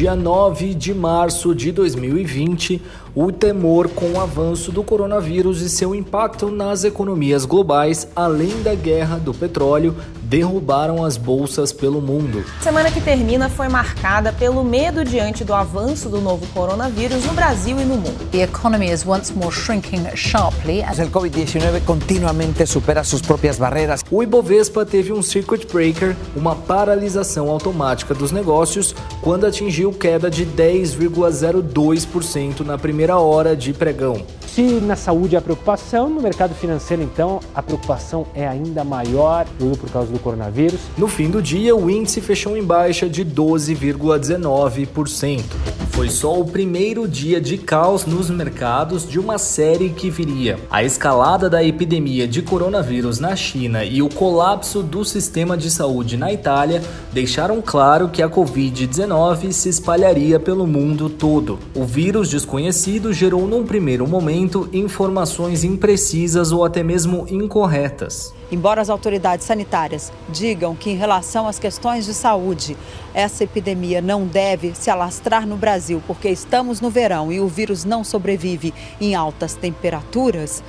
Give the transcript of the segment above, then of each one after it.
dia 9 de março de 2020, o temor com o avanço do coronavírus e seu impacto nas economias globais, além da guerra do petróleo, derrubaram as bolsas pelo mundo. Semana que termina foi marcada pelo medo diante do avanço do novo coronavírus no Brasil e no mundo. The economy is once more shrinking sharply. El COVID-19 continuamente supera suas próprias barreiras. O Ibovespa teve um circuit breaker, uma paralisação automática dos negócios, quando atingiu queda de 10,02% na primeira hora de pregão. Se na saúde há preocupação, no mercado financeiro, então, a preocupação é ainda maior, tudo por causa do coronavírus. No fim do dia, o índice fechou em baixa de 12,19%. Foi só o primeiro dia de caos nos mercados de uma série que viria. A escalada da epidemia de coronavírus na China e o colapso do sistema de saúde na Itália deixaram claro que a Covid-19 se espalharia pelo mundo todo. O vírus desconhecido gerou num primeiro momento informações imprecisas ou até mesmo incorretas. Embora as autoridades sanitárias digam que, em relação às questões de saúde, essa epidemia não deve se alastrar no Brasil porque estamos no verão e o vírus não sobrevive em altas temperaturas,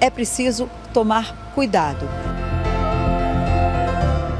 é preciso tomar cuidado.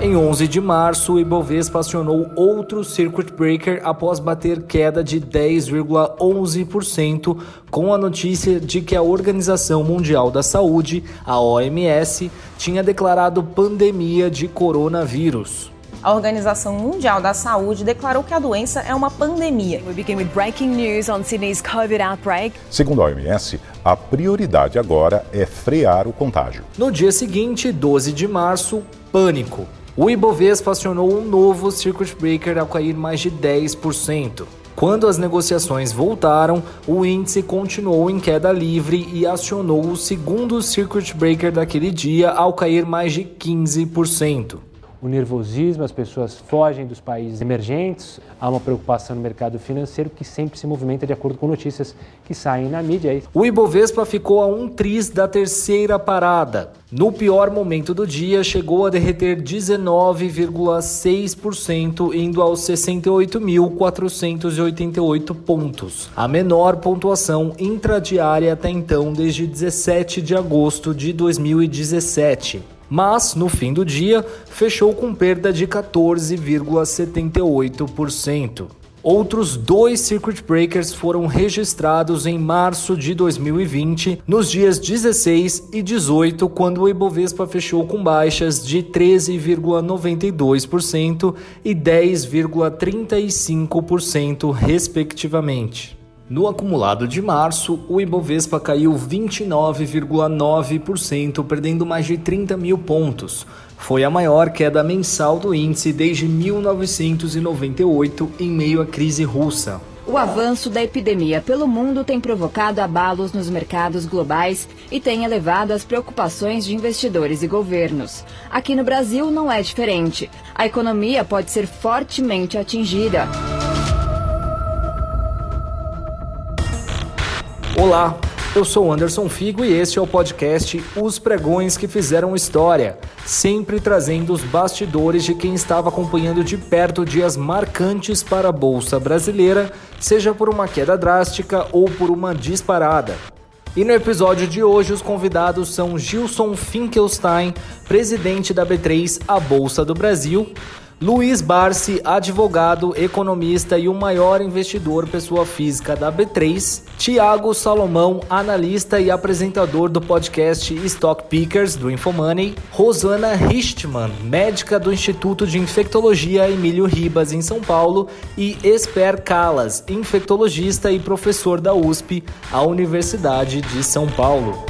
Em 11 de março, o Ibovespa acionou outro circuit breaker após bater queda de 10,11%, com a notícia de que a Organização Mundial da Saúde, a OMS, tinha declarado pandemia de coronavírus. A Organização Mundial da Saúde declarou que a doença é uma pandemia. We begin with breaking news on Sydney's COVID outbreak. Segundo a OMS, a prioridade agora é frear o contágio. No dia seguinte, 12 de março, pânico. O Ibovespa acionou um novo circuit breaker ao cair mais de 10%. Quando as negociações voltaram, o índice continuou em queda livre e acionou o segundo circuit breaker daquele dia ao cair mais de 15% o nervosismo, as pessoas fogem dos países emergentes, há uma preocupação no mercado financeiro que sempre se movimenta de acordo com notícias que saem na mídia. O Ibovespa ficou a um tris da terceira parada. No pior momento do dia, chegou a derreter 19,6%, indo aos 68.488 pontos, a menor pontuação intradiária até então desde 17 de agosto de 2017 mas no fim do dia fechou com perda de 14,78%. Outros dois circuit breakers foram registrados em março de 2020, nos dias 16 e 18, quando o Ibovespa fechou com baixas de 13,92% e 10,35%, respectivamente. No acumulado de março, o Ibovespa caiu 29,9%, perdendo mais de 30 mil pontos. Foi a maior queda mensal do índice desde 1998, em meio à crise russa. O avanço da epidemia pelo mundo tem provocado abalos nos mercados globais e tem elevado as preocupações de investidores e governos. Aqui no Brasil não é diferente. A economia pode ser fortemente atingida. Olá, eu sou Anderson Figo e este é o podcast Os Pregões que Fizeram História, sempre trazendo os bastidores de quem estava acompanhando de perto dias marcantes para a Bolsa Brasileira, seja por uma queda drástica ou por uma disparada. E no episódio de hoje, os convidados são Gilson Finkelstein, presidente da B3, a Bolsa do Brasil, Luiz Barsi, advogado, economista e o maior investidor pessoa física da B3. Tiago Salomão, analista e apresentador do podcast Stock Pickers do Infomoney. Rosana Richtmann, médica do Instituto de Infectologia Emílio Ribas em São Paulo. E Esper Calas, infectologista e professor da USP, a Universidade de São Paulo.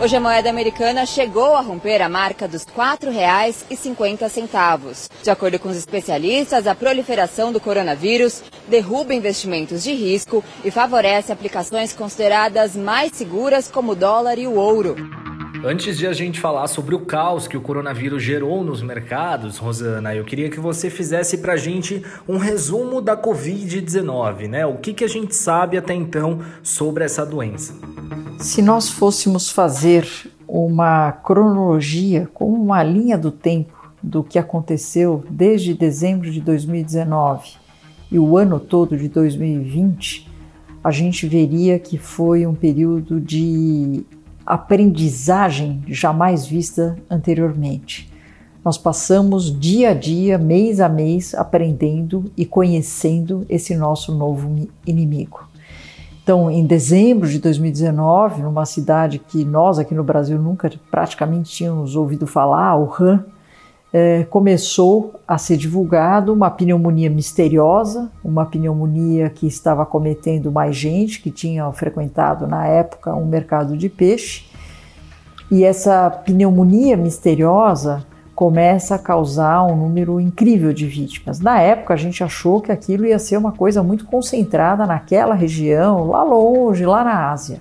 Hoje a moeda americana chegou a romper a marca dos R$ 4,50. De acordo com os especialistas, a proliferação do coronavírus derruba investimentos de risco e favorece aplicações consideradas mais seguras como o dólar e o ouro. Antes de a gente falar sobre o caos que o coronavírus gerou nos mercados, Rosana, eu queria que você fizesse para a gente um resumo da Covid-19, né? O que, que a gente sabe até então sobre essa doença? Se nós fôssemos fazer uma cronologia, como uma linha do tempo do que aconteceu desde dezembro de 2019 e o ano todo de 2020, a gente veria que foi um período de aprendizagem jamais vista anteriormente. Nós passamos dia a dia, mês a mês, aprendendo e conhecendo esse nosso novo inimigo. Então, em dezembro de 2019, numa cidade que nós aqui no Brasil nunca praticamente tínhamos ouvido falar, Wuhan, é, começou a ser divulgado uma pneumonia misteriosa, uma pneumonia que estava cometendo mais gente que tinha frequentado na época um mercado de peixe. E essa pneumonia misteriosa começa a causar um número incrível de vítimas. Na época, a gente achou que aquilo ia ser uma coisa muito concentrada naquela região, lá longe, lá na Ásia.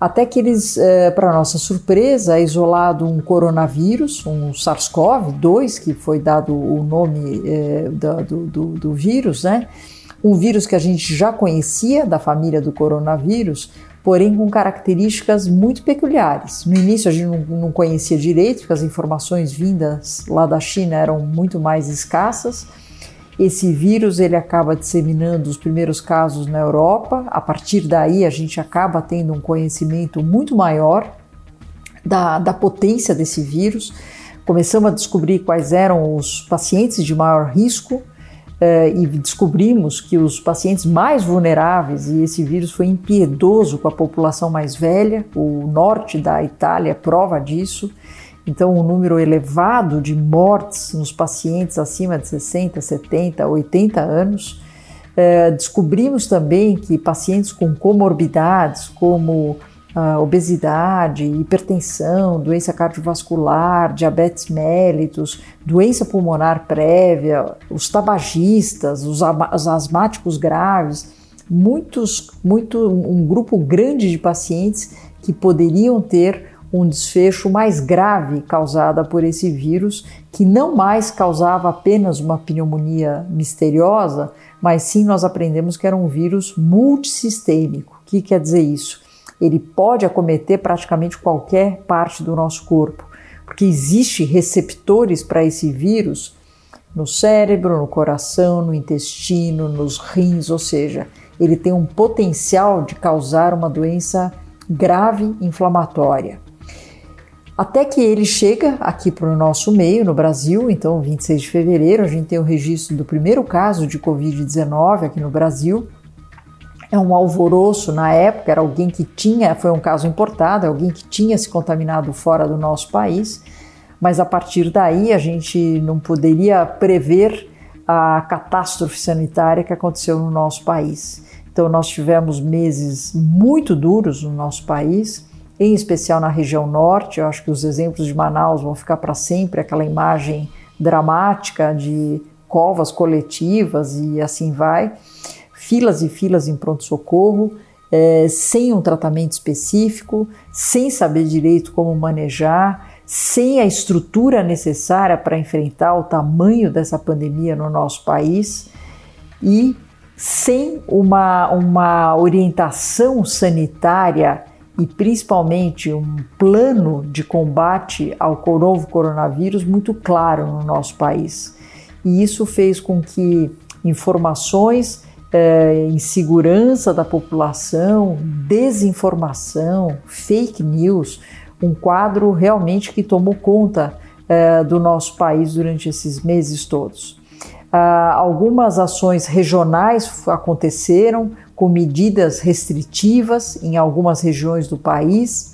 Até que eles, é, para nossa surpresa, é isolado um coronavírus, um SARS-CoV-2, que foi dado o nome é, do, do, do vírus, né? Um vírus que a gente já conhecia da família do coronavírus, porém com características muito peculiares. No início a gente não, conhecia direito, porque as informações vindas lá da China eram muito mais escassas esse vírus ele acaba disseminando os primeiros casos na Europa. A partir daí a gente acaba tendo um conhecimento muito maior da, da potência desse vírus. Começamos a descobrir quais eram os pacientes de maior risco e descobrimos que os pacientes mais vulneráveis, e esse vírus foi impiedoso com a população mais velha, o norte da Itália é prova disso, então, um número elevado de mortes nos pacientes acima de 60, 70, 80 anos. É, descobrimos também que pacientes com comorbidades, como ah, obesidade, hipertensão, doença cardiovascular, diabetes mellitus, doença pulmonar prévia, os tabagistas, os, os asmáticos graves, muitos, muito, um grupo grande de pacientes que poderiam ter um desfecho mais grave causada por esse vírus, que não mais causava apenas uma pneumonia misteriosa, mas sim nós aprendemos que era um vírus multissistêmico. O que quer dizer isso? Ele pode acometer praticamente qualquer parte do nosso corpo, porque existe receptores para esse vírus no cérebro, no coração, no intestino, nos rins, ou seja, ele tem um potencial de causar uma doença grave inflamatória. Até que ele chega aqui para o nosso meio, no Brasil, então 26 de fevereiro, a gente tem o registro do primeiro caso de Covid-19 aqui no Brasil. É um alvoroço na época, era alguém que tinha, foi um caso importado, alguém que tinha se contaminado fora do nosso país, mas a partir daí a gente não poderia prever a catástrofe sanitária que aconteceu no nosso país. Então nós tivemos meses muito duros no nosso país em especial na região norte. Eu acho que os exemplos de Manaus vão ficar para sempre aquela imagem dramática de covas coletivas e assim vai. Filas e filas em pronto-socorro, é, sem um tratamento específico, sem saber direito como manejar, sem a estrutura necessária para enfrentar o tamanho dessa pandemia no nosso país e sem uma, uma orientação sanitária e principalmente um plano de combate ao novo coronavírus muito claro no nosso país. E isso fez com que informações eh, insegurança da população, desinformação, fake news, um quadro realmente que tomou conta eh, do nosso país durante esses meses todos. Ah, algumas ações regionais aconteceram, com medidas restritivas em algumas regiões do país.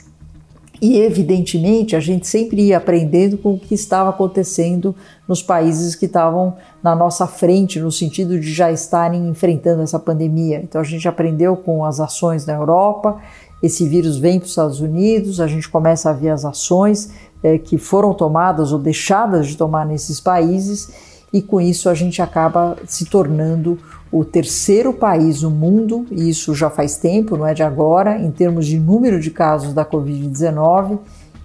E, evidentemente, a gente sempre ia aprendendo com o que estava acontecendo nos países que estavam na nossa frente, no sentido de já estarem enfrentando essa pandemia. Então, a gente aprendeu com as ações na Europa, esse vírus vem para os Estados Unidos, a gente começa a ver as ações é, que foram tomadas ou deixadas de tomar nesses países, e com isso a gente acaba se tornando o terceiro país no mundo, e isso já faz tempo, não é de agora, em termos de número de casos da Covid-19,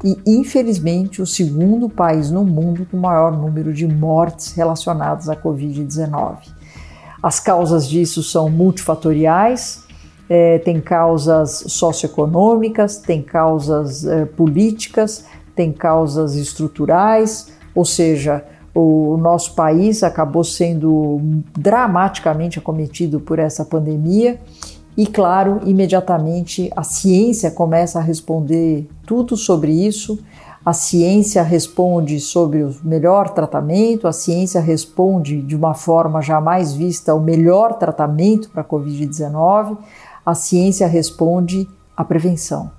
e infelizmente o segundo país no mundo com maior número de mortes relacionadas à Covid-19. As causas disso são multifatoriais, é, tem causas socioeconômicas, tem causas é, políticas, tem causas estruturais, ou seja, o nosso país acabou sendo dramaticamente acometido por essa pandemia e, claro, imediatamente a ciência começa a responder tudo sobre isso. A ciência responde sobre o melhor tratamento, a ciência responde de uma forma jamais vista o melhor tratamento para a Covid-19, a ciência responde a prevenção.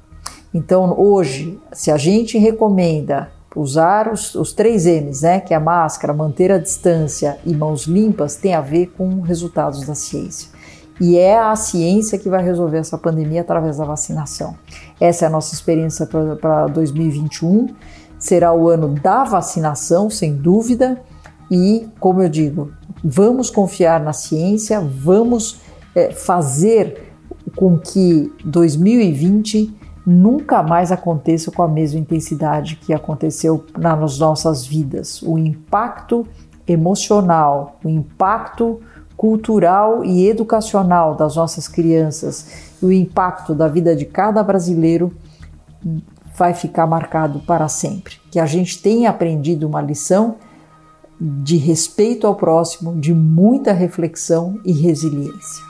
Então, hoje, se a gente recomenda usar os, os três M's, né, que é a máscara, manter a distância e mãos limpas, tem a ver com resultados da ciência. E é a ciência que vai resolver essa pandemia através da vacinação. Essa é a nossa experiência para 2021. Será o ano da vacinação, sem dúvida. E, como eu digo, vamos confiar na ciência, vamos é, fazer com que 2020 nunca mais aconteça com a mesma intensidade que aconteceu nas nossas vidas. O impacto emocional, o impacto cultural e educacional das nossas crianças o impacto da vida de cada brasileiro vai ficar marcado para sempre. Que a gente tenha aprendido uma lição de respeito ao próximo, de muita reflexão e resiliência.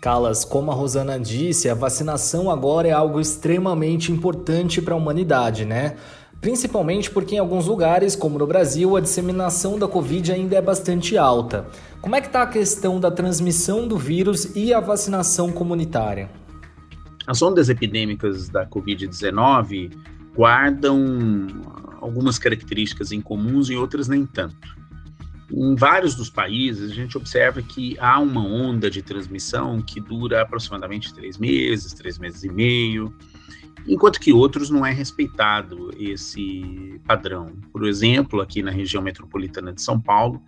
Calas, como a Rosana disse, a vacinação agora é algo extremamente importante para a humanidade, né? Principalmente porque em alguns lugares, como no Brasil, a disseminação da Covid ainda é bastante alta. Como é que está a questão da transmissão do vírus e a vacinação comunitária? As ondas epidêmicas da Covid-19 guardam algumas características em comuns e outras nem tanto. Em vários dos países, a gente observa que há uma onda de transmissão que dura aproximadamente três meses, três meses e meio, enquanto que outros não é respeitado esse padrão. Por exemplo, aqui na região metropolitana de São Paulo,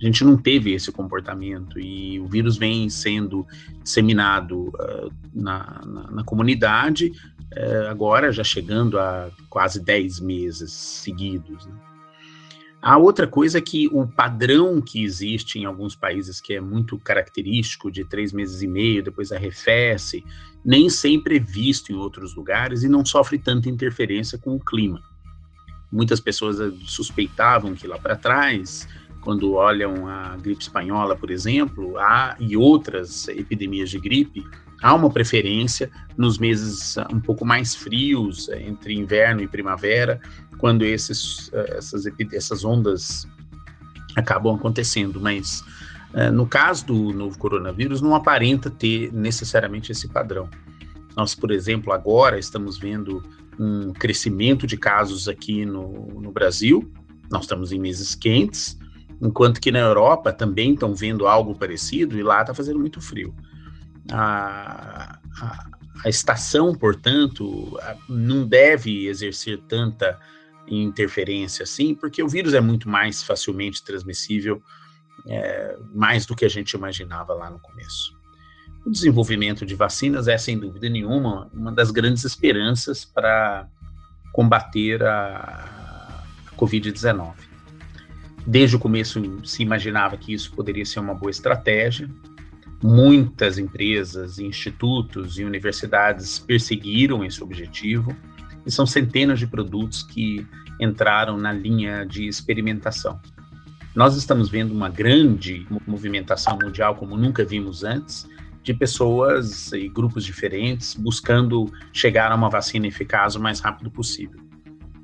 a gente não teve esse comportamento e o vírus vem sendo disseminado uh, na, na, na, comunidade, uh, agora já chegando a quase 10 meses seguidos. Né? A outra coisa é que o padrão que existe em alguns países, que é muito característico, de três meses e meio, depois arrefece, nem sempre é visto em outros lugares e não sofre tanta interferência com o clima. Muitas pessoas suspeitavam que lá para trás quando olham a gripe espanhola, por exemplo, há, e outras epidemias de gripe, há uma preferência nos meses um pouco mais frios, entre inverno e primavera, quando esses, essas, essas ondas acabam acontecendo. Mas eh, no caso do novo coronavírus, não aparenta ter necessariamente esse padrão. Nós, por exemplo, agora estamos vendo um crescimento de casos aqui no, no Brasil, nós estamos em meses quentes, enquanto que na Europa também estão vendo algo parecido e lá está fazendo muito frio. A, a, estação, portanto, não deve exercer tanta interferência assim, porque o vírus é muito mais facilmente transmissível, é, mais do que a gente imaginava lá no começo. O desenvolvimento de vacinas é, sem dúvida nenhuma, uma das grandes esperanças para combater a Covid-19. Desde o começo se imaginava que isso poderia ser uma boa estratégia. Muitas empresas, institutos e universidades perseguiram esse objetivo e são centenas de produtos que entraram na linha de experimentação. Nós estamos vendo uma grande movimentação mundial como nunca vimos antes, de pessoas e grupos diferentes buscando chegar a uma vacina eficaz o mais rápido possível.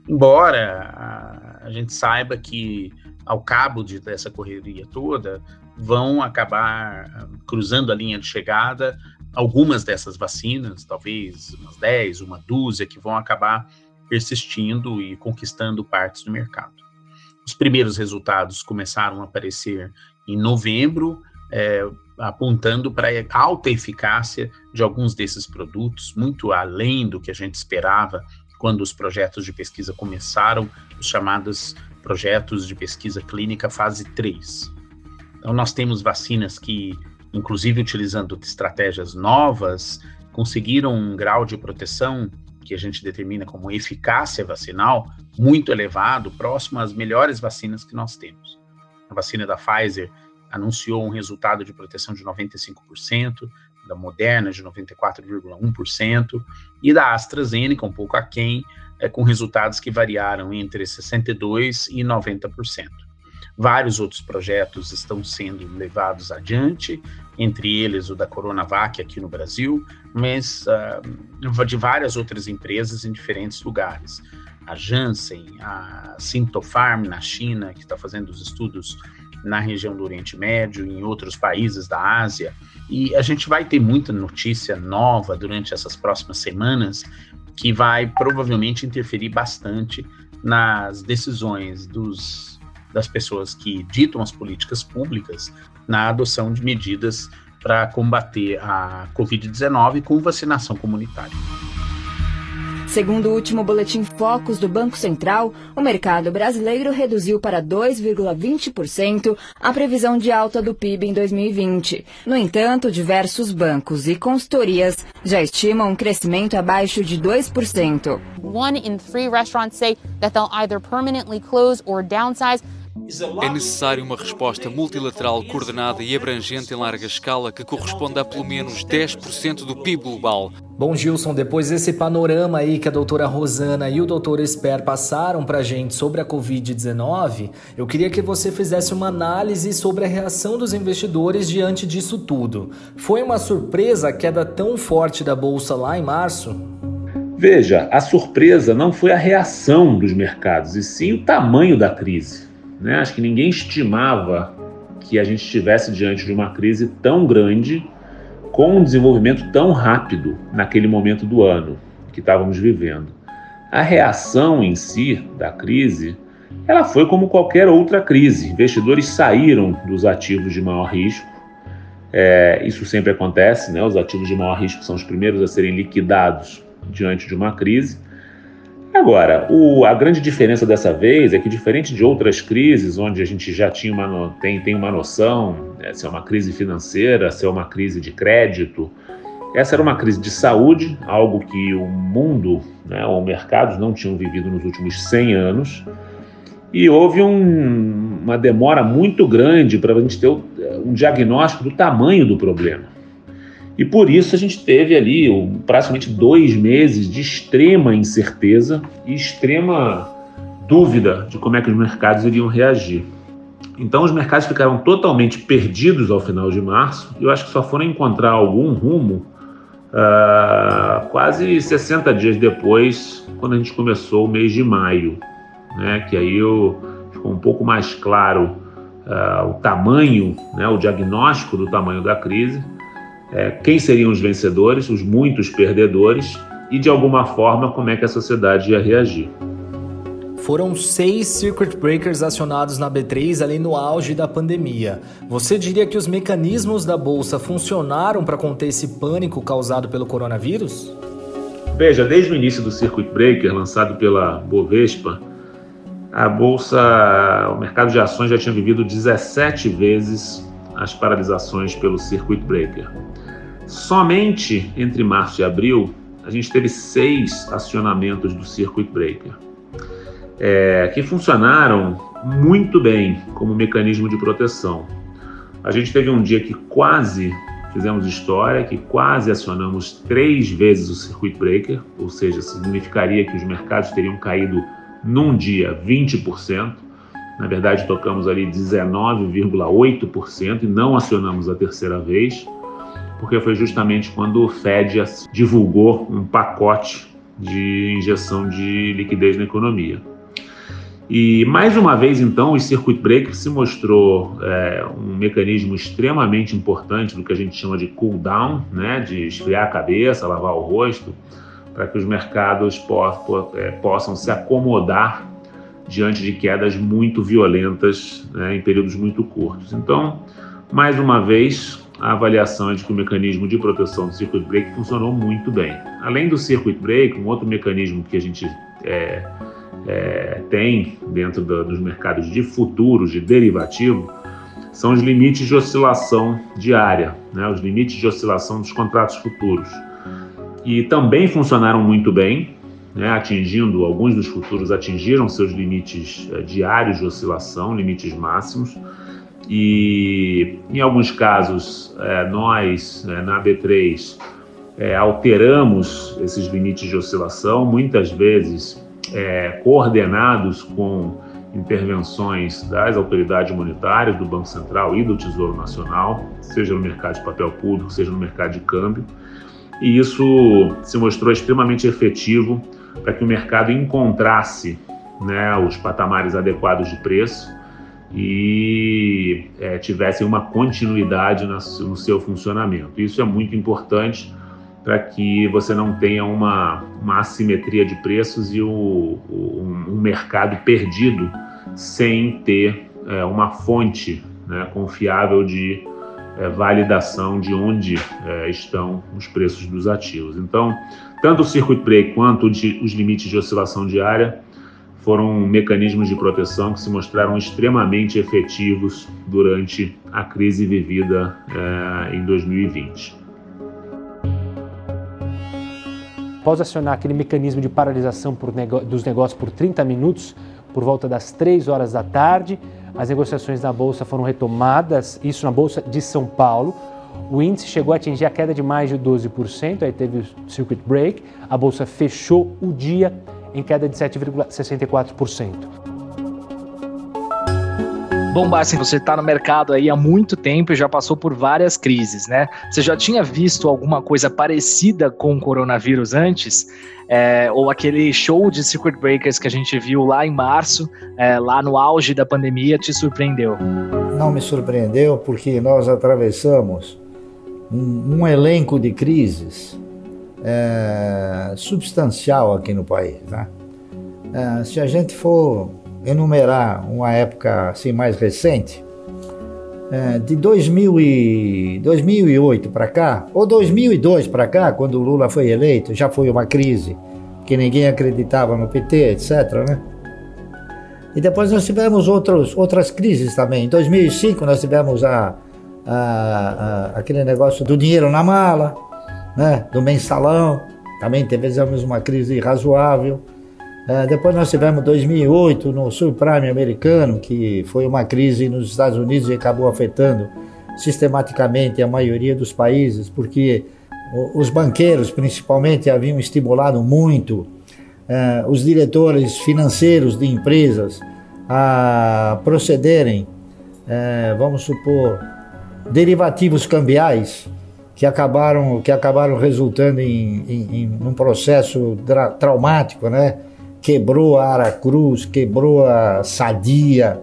Embora a gente saiba que ao cabo de, dessa correria toda, vão acabar ah, cruzando a linha de chegada algumas dessas vacinas, talvez umas 10, uma dúzia, que vão acabar persistindo e conquistando partes do mercado. Os primeiros resultados começaram a aparecer em novembro, é, apontando para a alta eficácia de alguns desses produtos, muito além do que a gente esperava quando os projetos de pesquisa começaram, os chamados projetos de pesquisa clínica fase 3. Então, nós temos vacinas que, inclusive utilizando estratégias novas, conseguiram um grau de proteção que a gente determina como eficácia vacinal muito elevado, próximo às melhores vacinas que nós temos. A vacina da Pfizer anunciou um resultado de proteção de 95%, da Moderna de 94,1% e da AstraZeneca um pouco aquém, é, com resultados que variaram entre 62% e 90%. Vários outros projetos estão sendo levados adiante, entre eles o da Coronavac aqui no Brasil, mas uh, de várias outras empresas em diferentes lugares. A Janssen, a Sintofarm na China, que está fazendo os estudos na região do Oriente Médio, em outros países da Ásia. E a gente vai ter muita notícia nova durante essas próximas semanas que vai provavelmente interferir bastante nas decisões dos, das pessoas que ditam as políticas públicas na adoção de medidas para combater a Covid-19 com vacinação comunitária. Segundo o último boletim Focus do Banco Central, o mercado brasileiro reduziu para 2,20% a previsão de alta do PIB em 2020. No entanto, diversos bancos e consultorias já estimam um crescimento abaixo de 2%. One in three restaurants say that they'll either permanently close or downsize é necessária uma resposta multilateral coordenada e abrangente em larga escala que corresponda a pelo menos 10% do PIB global. Bom, Gilson, depois desse panorama aí que a doutora Rosana e o doutor Esper passaram para a gente sobre a Covid-19, eu queria que você fizesse uma análise sobre a reação dos investidores diante disso tudo. Foi uma surpresa a queda tão forte da Bolsa lá em março? Veja, a surpresa não foi a reação dos mercados, e sim o tamanho da crise. Né? Acho que ninguém estimava que a gente estivesse diante de uma crise tão grande, com um desenvolvimento tão rápido naquele momento do ano que estávamos vivendo. A reação em si da crise, ela foi como qualquer outra crise. Investidores saíram dos ativos de maior risco. É, isso sempre acontece, né? Os ativos de maior risco são os primeiros a serem liquidados diante de uma crise. Agora, o, a grande diferença dessa vez é que, diferente de outras crises, onde a gente já tinha uma, tem, tem uma noção né, se é uma crise financeira, se é uma crise de crédito, essa era uma crise de saúde, algo que o mundo, né, ou mercados não tinham vivido nos últimos 100 anos, e houve um, uma demora muito grande para a gente ter um diagnóstico do tamanho do problema. E por isso a gente teve ali praticamente dois meses de extrema incerteza e extrema dúvida de como é que os mercados iriam reagir. Então os mercados ficaram totalmente perdidos ao final de março. E eu acho que só foram encontrar algum rumo uh, quase 60 dias depois, quando a gente começou o mês de maio, né, que aí eu, ficou um pouco mais claro uh, o tamanho, né, o diagnóstico do tamanho da crise é, quem seriam os vencedores, os muitos perdedores e, de alguma forma, como é que a sociedade ia reagir. Foram seis circuit breakers acionados na B3 ali no auge da pandemia. Você diria que os mecanismos da bolsa funcionaram para conter esse pânico causado pelo coronavírus? Veja, desde o início do circuit breaker lançado pela Bovespa, a bolsa, o mercado de ações já tinha vivido 17 vezes as paralisações pelo circuit breaker. Somente entre março e abril, a gente teve seis acionamentos do Circuit Breaker, é, que funcionaram muito bem como mecanismo de proteção. A gente teve um dia que quase fizemos história, que quase acionamos três vezes o Circuit Breaker, ou seja, significaria que os mercados teriam caído num dia 20%. Na verdade, tocamos ali 19,8% e não acionamos a terceira vez porque foi justamente quando o Fed divulgou um pacote de injeção de liquidez na economia. E mais uma vez, então, o circuit breaker se mostrou é, um mecanismo extremamente importante do que a gente chama de cool down, né, de esfriar a cabeça, lavar o rosto, para que os mercados po po é, possam se acomodar diante de quedas muito violentas né, em períodos muito curtos. Então, mais uma vez, a avaliação é de que o mecanismo de proteção do circuit break funcionou muito bem. Além do circuit break, um outro mecanismo que a gente é, é, tem dentro do, dos mercados de futuros, de derivativo, são os limites de oscilação diária, né, os limites de oscilação dos contratos futuros. E também funcionaram muito bem, né, atingindo, alguns dos futuros atingiram seus limites é, diários de oscilação, limites máximos, e em alguns casos é, nós é, na B3 é, alteramos esses limites de oscilação, muitas vezes é, coordenados com intervenções das autoridades monetárias, do Banco Central e do Tesouro Nacional, seja no mercado de papel público, seja no mercado de câmbio. E isso se mostrou extremamente efetivo para que o mercado encontrasse né, os patamares adequados de preço e é, tivesse uma continuidade no seu funcionamento. Isso é muito importante para que você não tenha uma, uma assimetria de preços e o, o, um mercado perdido sem ter é, uma fonte né, confiável de é, validação de onde é, estão os preços dos ativos. Então, tanto o circuit break quanto de, os limites de oscilação diária foram mecanismos de proteção que se mostraram extremamente efetivos durante a crise vivida é, em 2020. Após acionar aquele mecanismo de paralisação nego dos negócios por 30 minutos, por volta das 3 horas da tarde, as negociações na Bolsa foram retomadas, isso na Bolsa de São Paulo. O índice chegou a atingir a queda de mais de 12%, aí teve o circuit break, a Bolsa fechou o dia em queda de 7,64%. Bom, Barça, você está no mercado aí há muito tempo e já passou por várias crises, né? Você já tinha visto alguma coisa parecida com o coronavírus antes? É, ou aquele show de circuit breakers que a gente viu lá em março, é, lá no auge da pandemia, te surpreendeu? Não me surpreendeu porque nós atravessamos um, um elenco de crises é, substancial aqui no país. Né? É, se a gente for enumerar uma época assim mais recente, é, de 2000 e 2008 para cá, ou 2002 para cá, quando o Lula foi eleito, já foi uma crise, que ninguém acreditava no PT, etc. Né? E depois nós tivemos outros, outras crises também. Em 2005 nós tivemos a, a, a, aquele negócio do dinheiro na mala, né? do mensalão, também tivemos uma crise razoável. É, depois nós tivemos 2008 no subprime americano, que foi uma crise nos Estados Unidos e acabou afetando sistematicamente a maioria dos países, porque os banqueiros, principalmente, haviam estimulado muito é, os diretores financeiros de empresas a procederem, é, vamos supor, derivativos cambiais que acabaram, que acabaram resultando em, em, em um processo traumático, né? quebrou a Aracruz, quebrou a Sadia,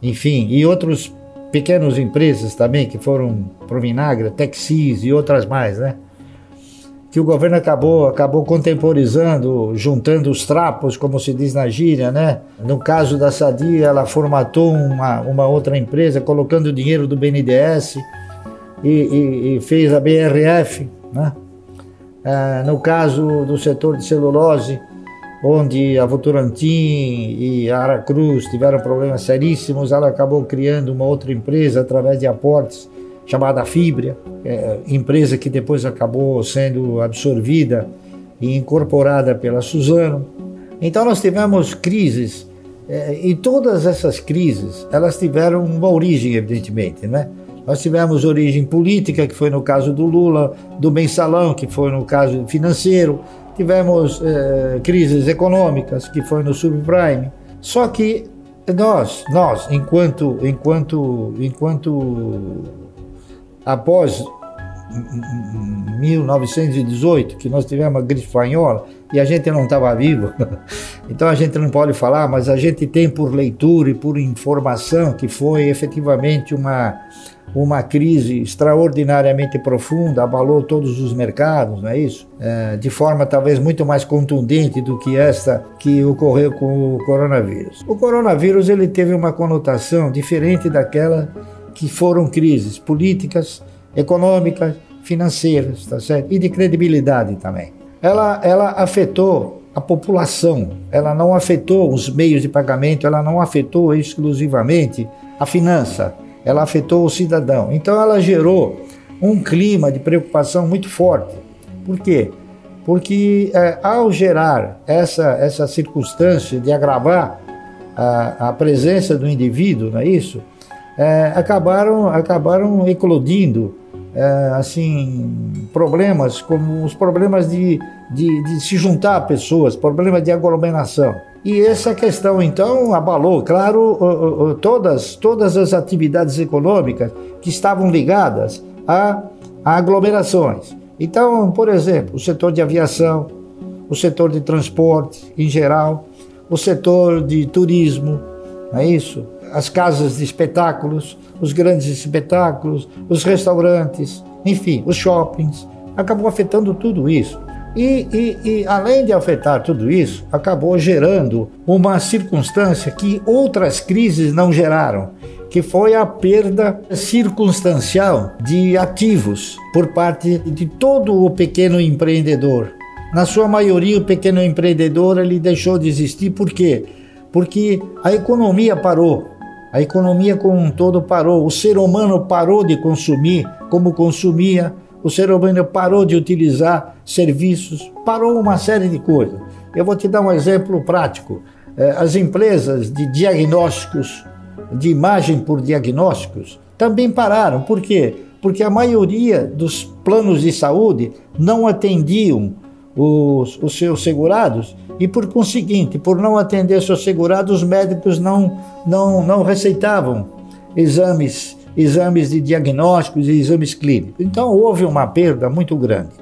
enfim, e outros pequenas empresas também que foram pro vinagre, Texis e outras mais, né? Que o governo acabou, acabou contemporizando, juntando os trapos, como se diz na gíria, né? No caso da Sadia, ela formatou uma, uma outra empresa, colocando o dinheiro do BNDES e, e, e fez a BRF, né? Ah, no caso do setor de celulose, onde a Votorantim e a Aracruz tiveram problemas seríssimos, ela acabou criando uma outra empresa através de aportes chamada Fibria, é, empresa que depois acabou sendo absorvida e incorporada pela Suzano. Então nós tivemos crises é, e todas essas crises elas tiveram uma origem evidentemente, né? Nós tivemos origem política, que foi no caso do Lula, do mensalão, que foi no caso financeiro, tivemos eh, crises econômicas, que foi no subprime. Só que nós, nós, enquanto, enquanto, enquanto após 1918, que nós tivemos a gripe espanhola e a gente não estava vivo, então a gente não pode falar, mas a gente tem por leitura e por informação que foi efetivamente uma uma crise extraordinariamente profunda, abalou todos os mercados, não é isso? É, de forma talvez muito mais contundente do que esta que ocorreu com o coronavírus. O coronavírus ele teve uma conotação diferente daquela que foram crises políticas, econômicas, financeiras, tá certo? E de credibilidade também. Ela, ela afetou a população, ela não afetou os meios de pagamento, ela não afetou exclusivamente a finança, ela afetou o cidadão. Então ela gerou um clima de preocupação muito forte. Por quê? Porque é, ao gerar essa, essa circunstância de agravar a, a presença do indivíduo, não é isso? É, acabaram, acabaram eclodindo é, assim problemas como os problemas de, de, de se juntar pessoas, problemas de aglomeração. E essa questão, então, abalou, claro, todas, todas as atividades econômicas que estavam ligadas a, a aglomerações. Então, por exemplo, o setor de aviação, o setor de transporte em geral, o setor de turismo, não é isso? As casas de espetáculos, os grandes espetáculos, os restaurantes, enfim, os shoppings. Acabou afetando tudo isso. E, e, e, além de afetar tudo isso, acabou gerando uma circunstância que outras crises não geraram, que foi a perda circunstancial de ativos por parte de todo o pequeno empreendedor. Na sua maioria, o pequeno empreendedor ele deixou de existir por quê? Porque a economia parou. A economia como um todo parou. O ser humano parou de consumir como consumia o ser humano parou de utilizar serviços, parou uma série de coisas. Eu vou te dar um exemplo prático. É, as empresas de diagnósticos, de imagem por diagnósticos, também pararam. Por quê? Porque a maioria dos planos de saúde não atendiam os, os seus segurados e, por conseguinte, por não atender seus segurados, os médicos não, não, não receitavam exames exames de diagnósticos e exames clínicos. Então houve uma perda muito grande.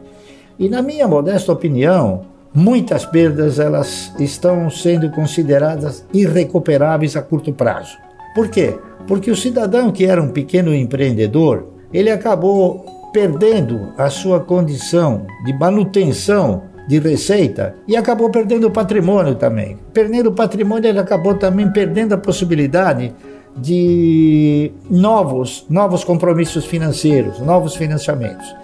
E na minha modesta opinião, muitas perdas elas estão sendo consideradas irrecuperáveis a curto prazo. Por quê? Porque o cidadão que era um pequeno empreendedor, ele acabou perdendo a sua condição de manutenção de receita e acabou perdendo o patrimônio também. Perdendo o patrimônio, ele acabou também perdendo a possibilidade de novos, novos compromissos financeiros, novos financiamentos.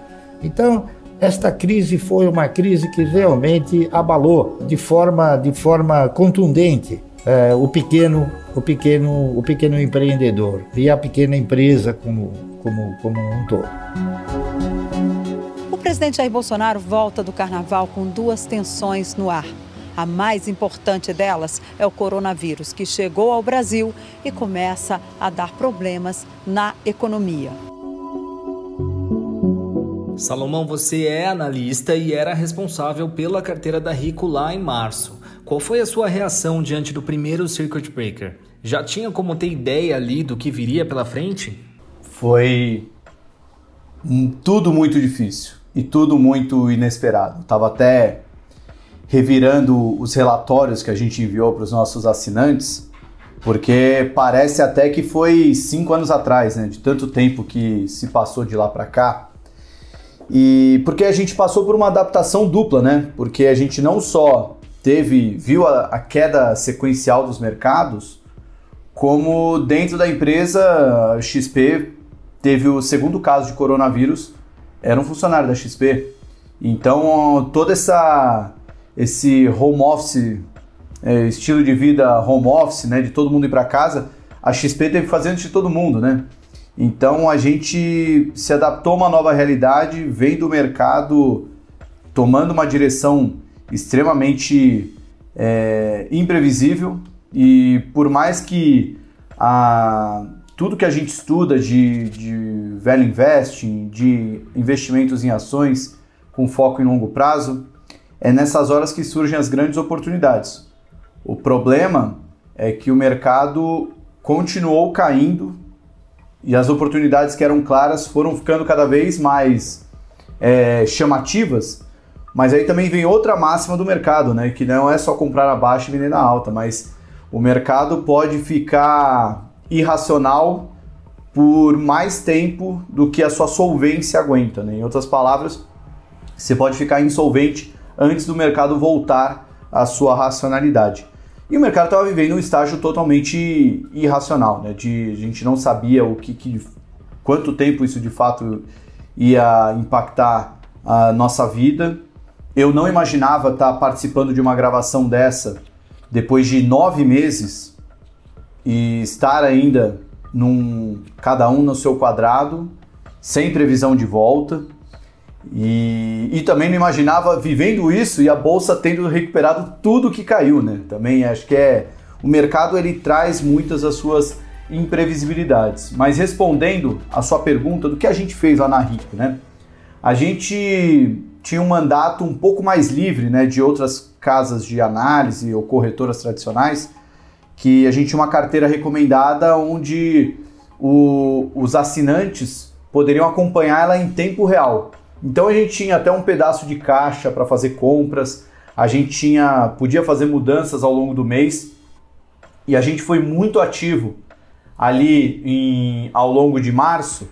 Então, esta crise foi uma crise que realmente abalou de forma, de forma contundente é, o pequeno, o pequeno, o pequeno empreendedor e a pequena empresa como, como, como um todo. O presidente Jair Bolsonaro volta do Carnaval com duas tensões no ar. A mais importante delas é o coronavírus, que chegou ao Brasil e começa a dar problemas na economia. Salomão, você é analista e era responsável pela carteira da Rico lá em março. Qual foi a sua reação diante do primeiro circuit breaker? Já tinha como ter ideia ali do que viria pela frente? Foi tudo muito difícil e tudo muito inesperado. Tava até revirando os relatórios que a gente enviou para os nossos assinantes, porque parece até que foi cinco anos atrás, né? De tanto tempo que se passou de lá para cá. E porque a gente passou por uma adaptação dupla, né? Porque a gente não só teve, viu a, a queda sequencial dos mercados, como dentro da empresa XP teve o segundo caso de coronavírus, era um funcionário da XP. Então toda essa esse home office, é, estilo de vida home office, né, de todo mundo ir para casa, a XP teve fazendo de todo mundo, né? Então a gente se adaptou a uma nova realidade, vem do mercado tomando uma direção extremamente é, imprevisível e por mais que a, tudo que a gente estuda de, de value investing, de investimentos em ações com foco em longo prazo, é nessas horas que surgem as grandes oportunidades. O problema é que o mercado continuou caindo e as oportunidades que eram claras foram ficando cada vez mais é, chamativas. Mas aí também vem outra máxima do mercado, né? Que não é só comprar na baixa e vender na alta, mas o mercado pode ficar irracional por mais tempo do que a sua solvência aguenta. Né? Em outras palavras, você pode ficar insolvente antes do mercado voltar à sua racionalidade. E o mercado estava vivendo um estágio totalmente irracional, né? De a gente não sabia o que, que quanto tempo isso de fato ia impactar a nossa vida. Eu não imaginava estar participando de uma gravação dessa depois de nove meses e estar ainda num cada um no seu quadrado, sem previsão de volta. E, e também não imaginava vivendo isso e a bolsa tendo recuperado tudo que caiu, né? Também acho que é o mercado ele traz muitas das suas imprevisibilidades. Mas respondendo a sua pergunta do que a gente fez lá na RIP, né? A gente tinha um mandato um pouco mais livre, né, de outras casas de análise ou corretoras tradicionais, que a gente tinha uma carteira recomendada onde o, os assinantes poderiam acompanhar ela em tempo real. Então a gente tinha até um pedaço de caixa para fazer compras, a gente tinha podia fazer mudanças ao longo do mês e a gente foi muito ativo ali em, ao longo de março,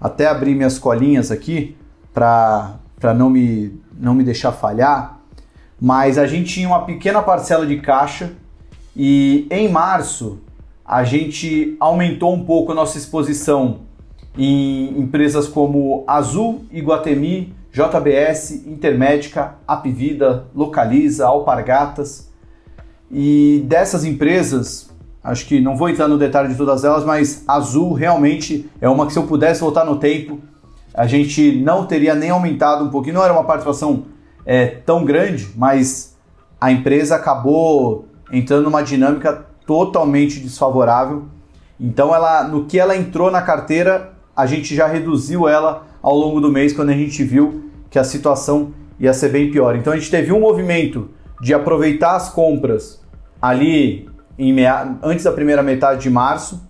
até abrir minhas colinhas aqui para não me, não me deixar falhar, mas a gente tinha uma pequena parcela de caixa e em março a gente aumentou um pouco a nossa exposição em empresas como Azul, Iguatemi, JBS, Intermédica, Apvida, Localiza, Alpargatas. E dessas empresas, acho que não vou entrar no detalhe de todas elas, mas Azul realmente é uma que se eu pudesse voltar no tempo, a gente não teria nem aumentado um pouquinho, não era uma participação é, tão grande, mas a empresa acabou entrando numa dinâmica totalmente desfavorável. Então, ela, no que ela entrou na carteira, a gente já reduziu ela ao longo do mês quando a gente viu que a situação ia ser bem pior. Então, a gente teve um movimento de aproveitar as compras ali mea... antes da primeira metade de março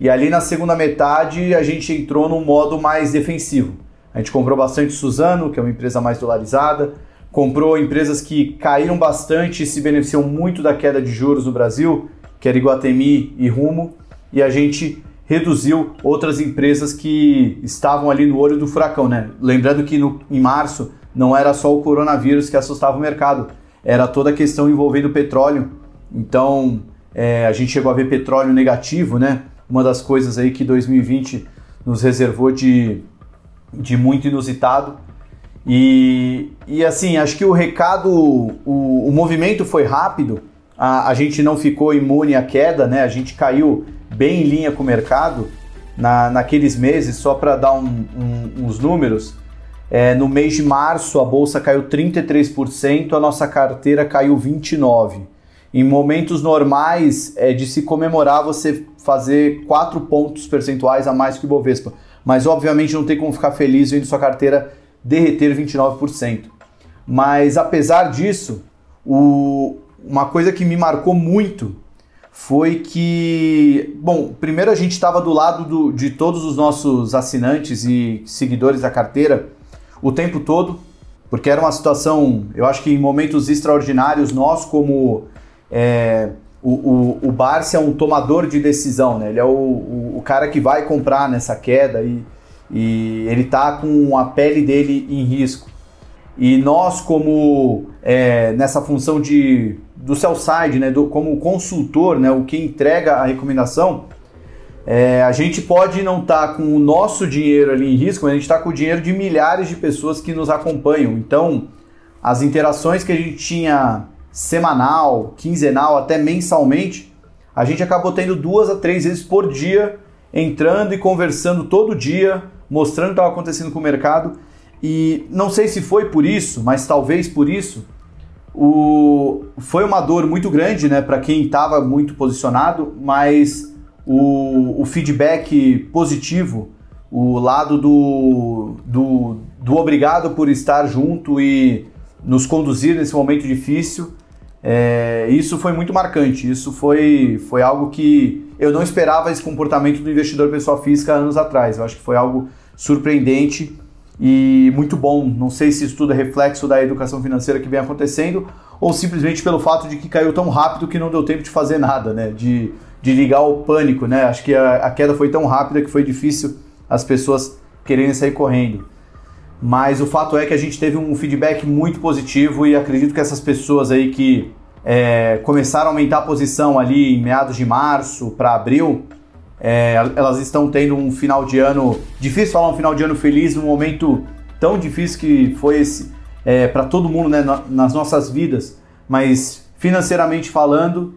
e ali na segunda metade a gente entrou num modo mais defensivo. A gente comprou bastante Suzano, que é uma empresa mais dolarizada, comprou empresas que caíram bastante e se beneficiam muito da queda de juros no Brasil, que era Iguatemi e Rumo, e a gente reduziu outras empresas que estavam ali no olho do furacão, né? Lembrando que no, em março não era só o coronavírus que assustava o mercado, era toda a questão envolvendo o petróleo. Então é, a gente chegou a ver petróleo negativo, né? Uma das coisas aí que 2020 nos reservou de, de muito inusitado. E, e assim, acho que o recado, o, o movimento foi rápido, a, a gente não ficou imune à queda, né? A gente caiu bem em linha com o mercado na, naqueles meses, só para dar um, um, uns números. É, no mês de março, a bolsa caiu 33%, a nossa carteira caiu 29%. Em momentos normais, é de se comemorar você fazer 4 pontos percentuais a mais que o Bovespa. Mas, obviamente, não tem como ficar feliz vendo sua carteira derreter 29%. Mas, apesar disso, o, uma coisa que me marcou muito foi que, bom, primeiro a gente estava do lado do, de todos os nossos assinantes e seguidores da carteira o tempo todo, porque era uma situação, eu acho que em momentos extraordinários, nós como é, o, o, o Barça é um tomador de decisão, né? Ele é o, o, o cara que vai comprar nessa queda e, e ele tá com a pele dele em risco. E nós, como é, nessa função de, do sell side, né, do, como consultor, né, o que entrega a recomendação, é, a gente pode não estar tá com o nosso dinheiro ali em risco, mas a gente está com o dinheiro de milhares de pessoas que nos acompanham. Então, as interações que a gente tinha semanal, quinzenal, até mensalmente, a gente acabou tendo duas a três vezes por dia, entrando e conversando todo dia, mostrando o que estava acontecendo com o mercado. E não sei se foi por isso, mas talvez por isso, o, foi uma dor muito grande né, para quem estava muito posicionado, mas o, o, feedback positivo, o lado do, do, do obrigado por estar junto e nos conduzir nesse momento difícil, é, isso foi muito marcante. Isso foi, foi algo que eu não esperava esse comportamento do investidor pessoa física anos atrás. Eu acho que foi algo surpreendente e muito bom. Não sei se isso tudo é reflexo da educação financeira que vem acontecendo ou simplesmente pelo fato de que caiu tão rápido que não deu tempo de fazer nada, né? De, de ligar o pânico, né? Acho que a, a queda foi tão rápida que foi difícil as pessoas quererem sair correndo. Mas o fato é que a gente teve um feedback muito positivo e acredito que essas pessoas aí que é, começaram a aumentar a posição ali em meados de março para abril, é, elas estão tendo um final de ano. Difícil falar um final de ano feliz num momento tão difícil que foi esse é, para todo mundo né, nas nossas vidas, mas financeiramente falando,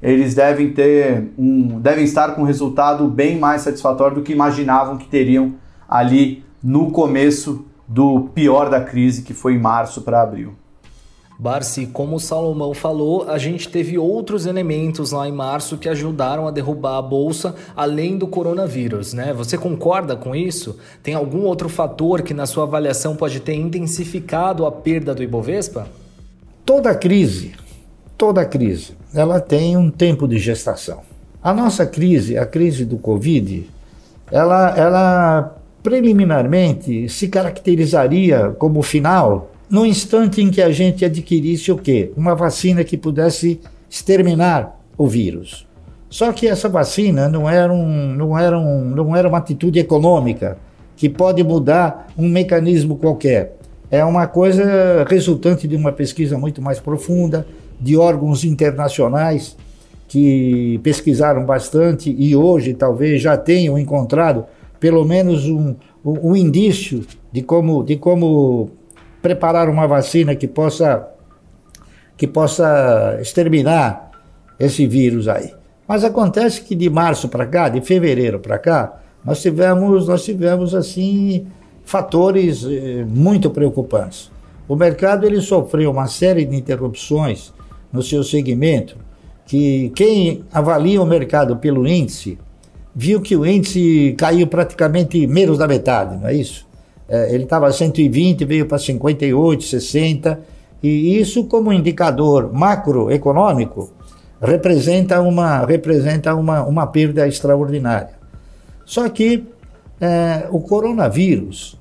eles devem ter um, devem estar com um resultado bem mais satisfatório do que imaginavam que teriam ali no começo do pior da crise, que foi em março para abril. Barsi, como o Salomão falou, a gente teve outros elementos lá em março que ajudaram a derrubar a bolsa, além do coronavírus, né? Você concorda com isso? Tem algum outro fator que, na sua avaliação, pode ter intensificado a perda do Ibovespa? Toda crise, toda crise, ela tem um tempo de gestação. A nossa crise, a crise do Covid, ela, ela preliminarmente se caracterizaria como final no instante em que a gente adquirisse o quê? Uma vacina que pudesse exterminar o vírus. Só que essa vacina não era, um, não, era um, não era uma atitude econômica que pode mudar um mecanismo qualquer. É uma coisa resultante de uma pesquisa muito mais profunda, de órgãos internacionais que pesquisaram bastante e hoje talvez já tenham encontrado pelo menos um, um, um indício de como, de como preparar uma vacina que possa que possa exterminar esse vírus aí. Mas acontece que de março para cá, de fevereiro para cá, nós tivemos nós tivemos assim fatores eh, muito preocupantes. O mercado ele sofreu uma série de interrupções no seu segmento, que quem avalia o mercado pelo índice viu que o índice caiu praticamente menos da metade, não é isso? É, ele estava 120, veio para 58, 60, e isso como indicador macroeconômico representa uma, representa uma, uma perda extraordinária. Só que é, o coronavírus,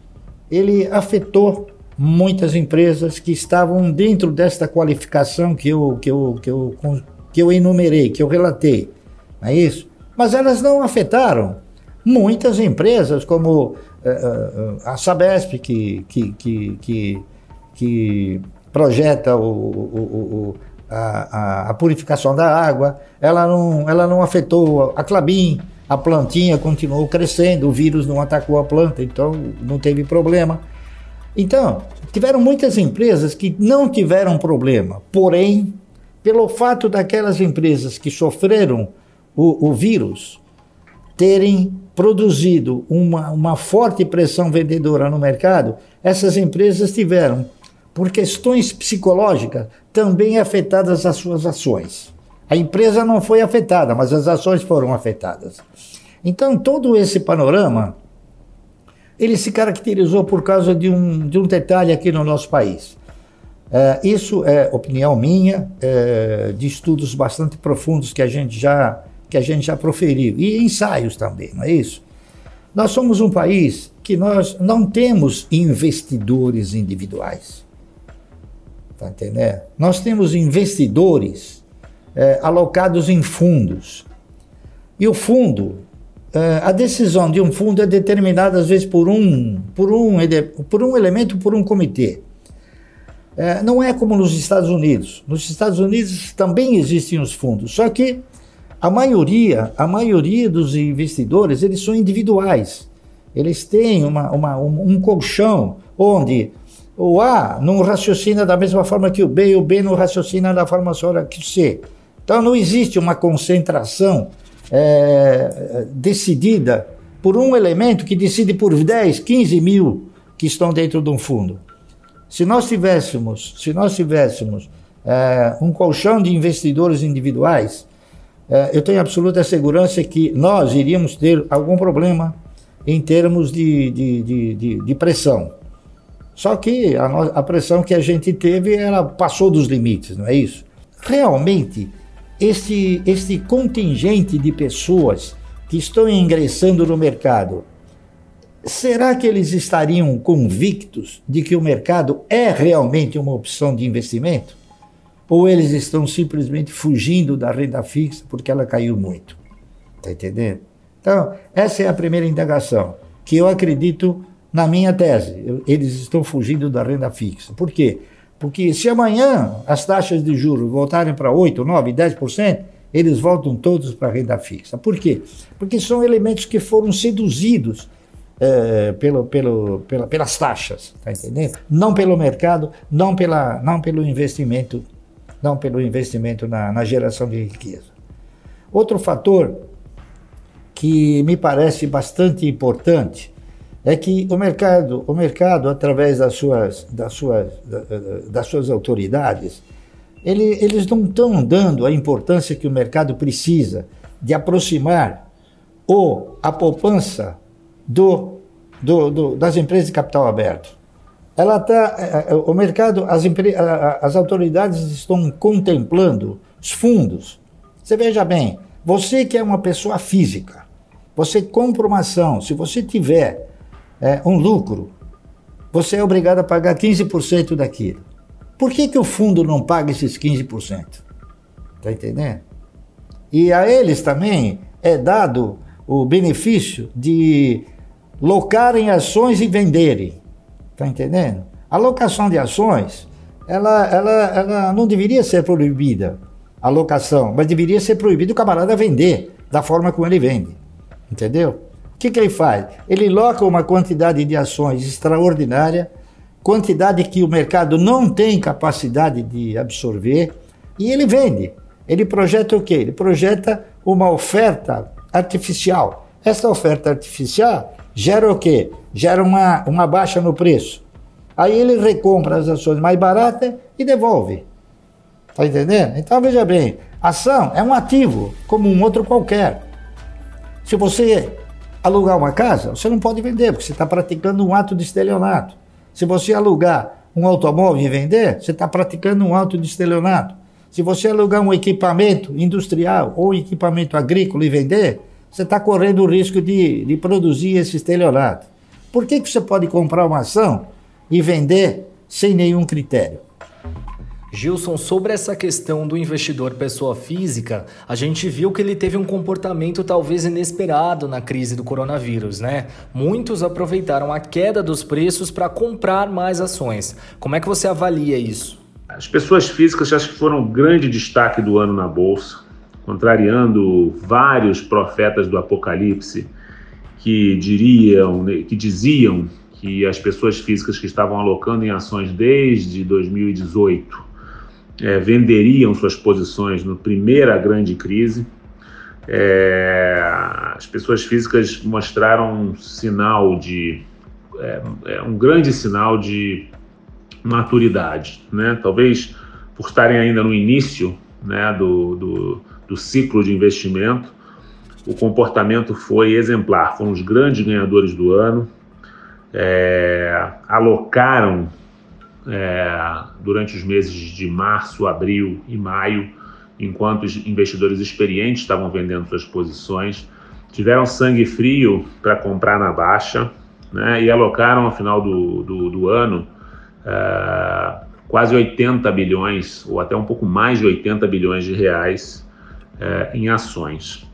ele afetou muitas empresas que estavam dentro desta qualificação que eu, que eu, que eu, que eu enumerei, que eu relatei, não é isso? Mas elas não afetaram muitas empresas como é, é, a Sabesp, que, que, que, que, projeta o a, a, purificação da água, ela não, ela não afetou a Clabin, a plantinha continuou crescendo, o vírus não atacou a planta, então não teve problema. Então, tiveram muitas empresas que não tiveram problema, porém, pelo fato daquelas empresas que sofreram o, o vírus terem produzido uma, uma forte pressão vendedora no mercado, essas empresas tiveram, por questões psicológicas, também afetadas as suas ações. A empresa não foi afetada, mas as ações foram afetadas. Então, todo esse panorama, ele se caracterizou por causa de um, de um detalhe aqui no nosso país. É, isso é opinião minha, é, de estudos bastante profundos que a gente já que a gente já proferiu, e ensaios também, não é isso? Nós somos um país que nós não temos investidores individuais. Está entendendo? Nós temos investidores é, alocados em fundos. E o fundo, é, a decisão de um fundo é determinada às vezes por um, por um, por um elemento, por um comitê. É, não é como nos Estados Unidos. Nos Estados Unidos também existem os fundos, só que a maioria, a maioria dos investidores, eles são individuais. Eles têm uma, uma, um, colchão onde o A não raciocina da mesma forma que o B e o B não raciocina da forma que o C. Então não existe uma concentração é, decidida por um elemento que decide por 10, 15 mil que estão dentro de um fundo. Se nós tivéssemos, se nós tivéssemos é, um colchão de investidores individuais, é, eu tenho absoluta segurança que nós iríamos ter algum problema em termos de, de, de, de, de pressão. Só que a, a, pressão que a gente teve, ela passou dos limites, não é isso? Realmente, este, este contingente de pessoas que estão ingressando no mercado, será que eles estariam convictos de que o mercado é realmente uma opção de investimento? Ou eles estão simplesmente fugindo da renda fixa porque ela caiu muito. Está entendendo? Então, essa é a primeira indagação, que eu acredito na minha tese. Eles estão fugindo da renda fixa. Por quê? Porque se amanhã as taxas de juros voltarem para 8, 9, 10%, eles voltam todos para a renda fixa. Por quê? Porque são elementos que foram seduzidos é, pelo, pelo, pela, pelas taxas, tá entendendo? Não pelo mercado, não, pela, não pelo investimento não pelo investimento na, na geração de riqueza. Outro fator que me parece bastante importante é que o mercado, o mercado através das suas, das suas, das suas autoridades, ele, eles não estão dando a importância que o mercado precisa de aproximar o, a poupança do, do, do das empresas de capital aberto. Ela tá, é, é, o mercado, as, as autoridades estão contemplando os fundos. Você veja bem, você que é uma pessoa física, você compra uma ação, se você tiver é, um lucro, você é obrigado a pagar 15% daquilo. Por que, que o fundo não paga esses 15%? Está entendendo? E a eles também é dado o benefício de locarem ações e venderem. Está entendendo? A locação de ações, ela, ela, ela não deveria ser proibida, a locação, mas deveria ser proibido o camarada vender da forma como ele vende. Entendeu? O que, que ele faz? Ele loca uma quantidade de ações extraordinária quantidade que o mercado não tem capacidade de absorver, e ele vende. Ele projeta o quê? Ele projeta uma oferta artificial. Essa oferta artificial gera o quê? Gera uma, uma baixa no preço. Aí ele recompra as ações mais baratas e devolve. Está entendendo? Então veja bem, ação é um ativo, como um outro qualquer. Se você alugar uma casa, você não pode vender, porque você está praticando um ato de estelionato. Se você alugar um automóvel e vender, você está praticando um auto de estelionato. Se você alugar um equipamento industrial ou equipamento agrícola e vender, você está correndo o risco de, de produzir esse estelionato. Por que, que você pode comprar uma ação e vender sem nenhum critério? Gilson, sobre essa questão do investidor pessoa física, a gente viu que ele teve um comportamento talvez inesperado na crise do coronavírus, né? Muitos aproveitaram a queda dos preços para comprar mais ações. Como é que você avalia isso? As pessoas físicas acho que foram um grande destaque do ano na bolsa, contrariando vários profetas do apocalipse que diriam, que diziam que as pessoas físicas que estavam alocando em ações desde 2018 é, venderiam suas posições na primeira grande crise. É, as pessoas físicas mostraram um sinal de é, é, um grande sinal de maturidade, né? Talvez por estarem ainda no início, né, do, do, do ciclo de investimento, o comportamento foi exemplar. Foram os grandes ganhadores do ano, é, alocaram é, durante os meses de março, abril e maio, enquanto os investidores experientes estavam vendendo suas posições, tiveram sangue frio para comprar na baixa né, e alocaram ao final do, do, do ano é, quase 80 bilhões, ou até um pouco mais de 80 bilhões de reais é, em ações.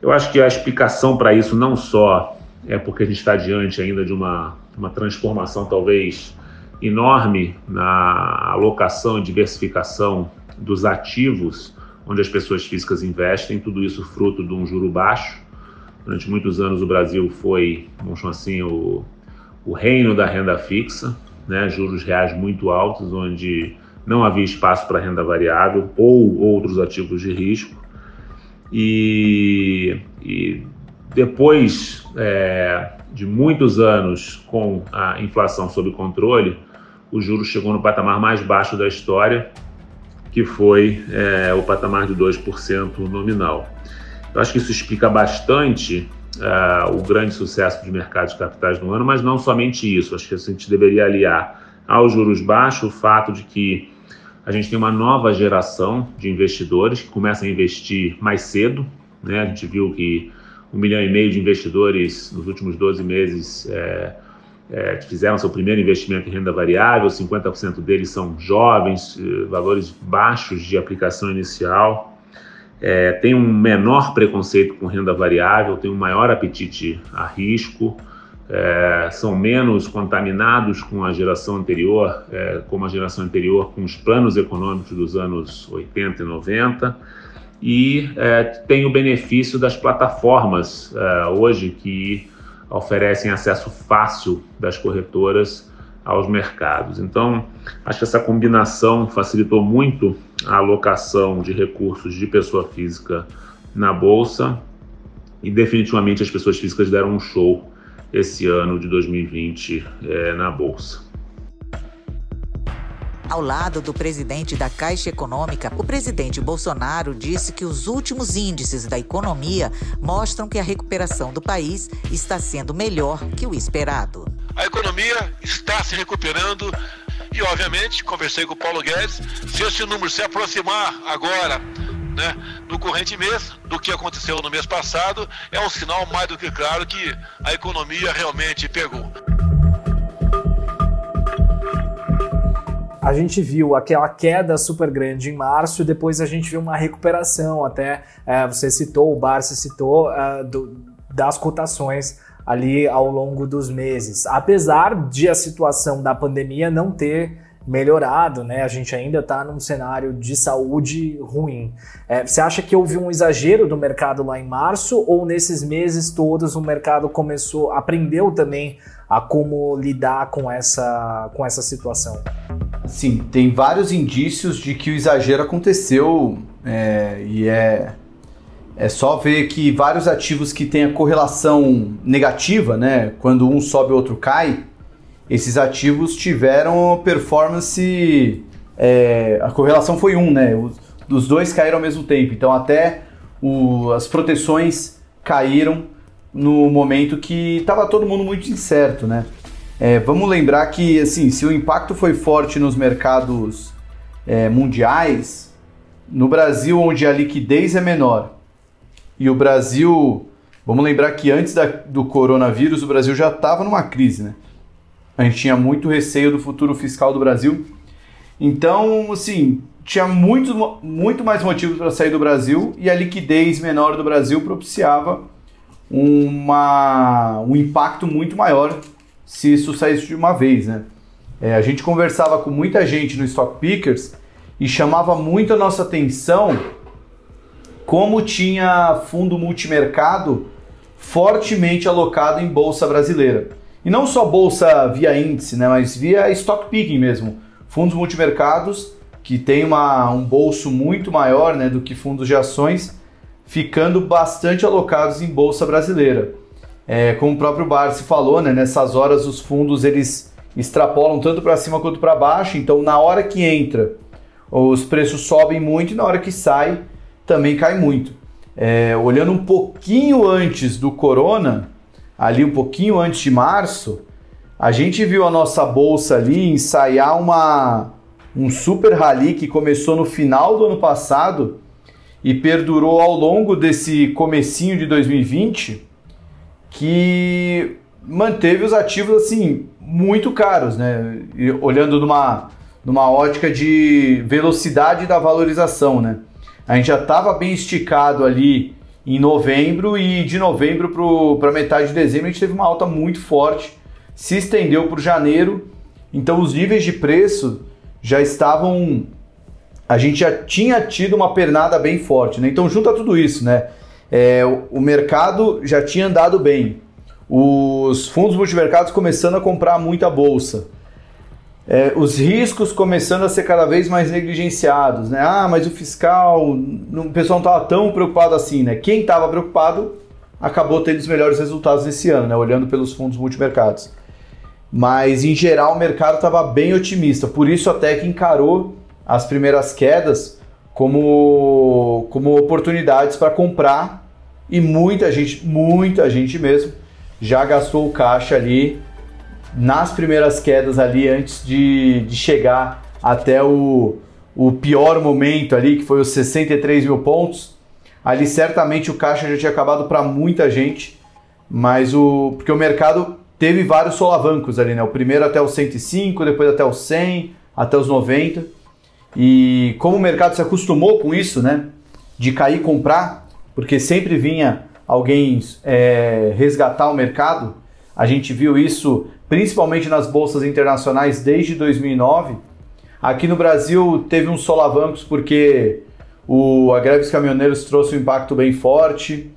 Eu acho que a explicação para isso não só é porque a gente está diante ainda de uma, uma transformação talvez enorme na alocação e diversificação dos ativos onde as pessoas físicas investem, tudo isso fruto de um juro baixo. Durante muitos anos o Brasil foi, vamos chamar assim, o, o reino da renda fixa, né? juros reais muito altos, onde não havia espaço para renda variável ou outros ativos de risco. E, e depois é, de muitos anos com a inflação sob controle, o juro chegou no patamar mais baixo da história, que foi é, o patamar de 2% nominal. Eu acho que isso explica bastante uh, o grande sucesso dos mercados de capitais no ano, mas não somente isso. Acho que a gente deveria aliar aos juros baixos o fato de que a gente tem uma nova geração de investidores que começam a investir mais cedo. Né? A gente viu que um milhão e meio de investidores nos últimos 12 meses é, é, fizeram seu primeiro investimento em renda variável, 50% deles são jovens, eh, valores baixos de aplicação inicial, é, tem um menor preconceito com renda variável, tem um maior apetite a risco, é, são menos contaminados com a geração anterior, é, como a geração anterior, com os planos econômicos dos anos 80 e 90, e é, tem o benefício das plataformas é, hoje que oferecem acesso fácil das corretoras aos mercados. Então, acho que essa combinação facilitou muito a alocação de recursos de pessoa física na bolsa e definitivamente as pessoas físicas deram um show esse ano de 2020 é, na Bolsa. Ao lado do presidente da Caixa Econômica, o presidente Bolsonaro disse que os últimos índices da economia mostram que a recuperação do país está sendo melhor que o esperado. A economia está se recuperando e, obviamente, conversei com o Paulo Guedes, se esse número se aproximar agora né, no corrente mês do que aconteceu no mês passado, é um sinal mais do que claro que a economia realmente pegou. a gente viu aquela queda super grande em março e depois a gente viu uma recuperação. Até é, você citou, o Barça citou é, do, das cotações ali ao longo dos meses. Apesar de a situação da pandemia não ter melhorado, né? A gente ainda está num cenário de saúde ruim. É, você acha que houve um exagero do mercado lá em março ou nesses meses todos o mercado começou, aprendeu também a como lidar com essa, com essa situação? Sim, tem vários indícios de que o exagero aconteceu é, e é, é só ver que vários ativos que têm a correlação negativa, né, quando um sobe o outro cai, esses ativos tiveram performance. É, a correlação foi um, né? Os, os dois caíram ao mesmo tempo. Então até o, as proteções caíram no momento que estava todo mundo muito incerto, né? É, vamos lembrar que, assim, se o impacto foi forte nos mercados é, mundiais, no Brasil, onde a liquidez é menor, e o Brasil, vamos lembrar que antes da, do coronavírus, o Brasil já estava numa crise, né? A gente tinha muito receio do futuro fiscal do Brasil. Então, assim, tinha muito, muito mais motivos para sair do Brasil e a liquidez menor do Brasil propiciava uma, um impacto muito maior se isso saísse de uma vez, né? É, a gente conversava com muita gente no Stock Pickers e chamava muito a nossa atenção como tinha fundo multimercado fortemente alocado em bolsa brasileira. E não só bolsa via índice, né, mas via stock picking mesmo. Fundos multimercados que tem uma, um bolso muito maior né, do que fundos de ações, ficando bastante alocados em bolsa brasileira. É, como o próprio Barsi falou, né, nessas horas os fundos eles extrapolam tanto para cima quanto para baixo, então na hora que entra os preços sobem muito e na hora que sai também cai muito. É, olhando um pouquinho antes do corona, ali um pouquinho antes de março, a gente viu a nossa bolsa ali ensaiar uma, um super rally que começou no final do ano passado e perdurou ao longo desse comecinho de 2020 que manteve os ativos assim muito caros, né? E olhando numa, numa ótica de velocidade da valorização, né? A gente já estava bem esticado ali em novembro e de novembro para metade de dezembro a gente teve uma alta muito forte, se estendeu para janeiro, então os níveis de preço já estavam. A gente já tinha tido uma pernada bem forte, né? Então junta tudo isso, né? é, o mercado já tinha andado bem, os fundos multimercados começando a comprar muita bolsa, é, os riscos começando a ser cada vez mais negligenciados, né? Ah, mas o fiscal, o pessoal não estava tão preocupado assim, né? Quem estava preocupado acabou tendo os melhores resultados esse ano, né? Olhando pelos fundos multimercados. Mas em geral o mercado estava bem otimista, por isso até que encarou as primeiras quedas como, como oportunidades para comprar e muita gente, muita gente mesmo, já gastou o caixa ali nas primeiras quedas ali antes de, de chegar até o, o pior momento ali, que foi os 63 mil pontos. Ali certamente o caixa já tinha acabado para muita gente, mas o porque o mercado teve vários solavancos ali, né? O primeiro até os 105, depois até os 100, até os 90. E como o mercado se acostumou com isso, né? De cair e comprar, porque sempre vinha alguém é, resgatar o mercado. A gente viu isso principalmente nas bolsas internacionais desde 2009. Aqui no Brasil teve uns solavancos porque o, a greve dos caminhoneiros trouxe um impacto bem forte,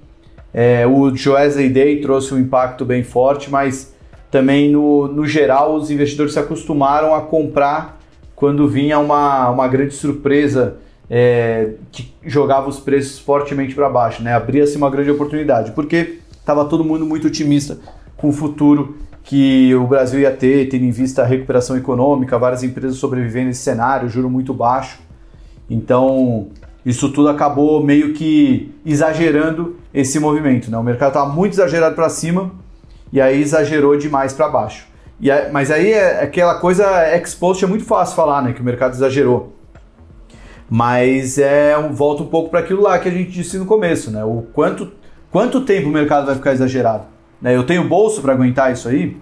é, o Joesley Day trouxe um impacto bem forte, mas também no, no geral os investidores se acostumaram a comprar quando vinha uma, uma grande surpresa é, que jogava os preços fortemente para baixo, né? Abria-se uma grande oportunidade, porque estava todo mundo muito otimista com o futuro que o Brasil ia ter, tendo em vista a recuperação econômica, várias empresas sobrevivendo nesse cenário, juro muito baixo. Então, isso tudo acabou meio que exagerando esse movimento. Né? O mercado estava muito exagerado para cima e aí exagerou demais para baixo. E aí, mas aí é aquela coisa expost é muito fácil falar, né, que o mercado exagerou. Mas é um, volta um pouco para aquilo lá que a gente disse no começo, né? O quanto quanto tempo o mercado vai ficar exagerado? Né? Eu tenho bolso para aguentar isso aí?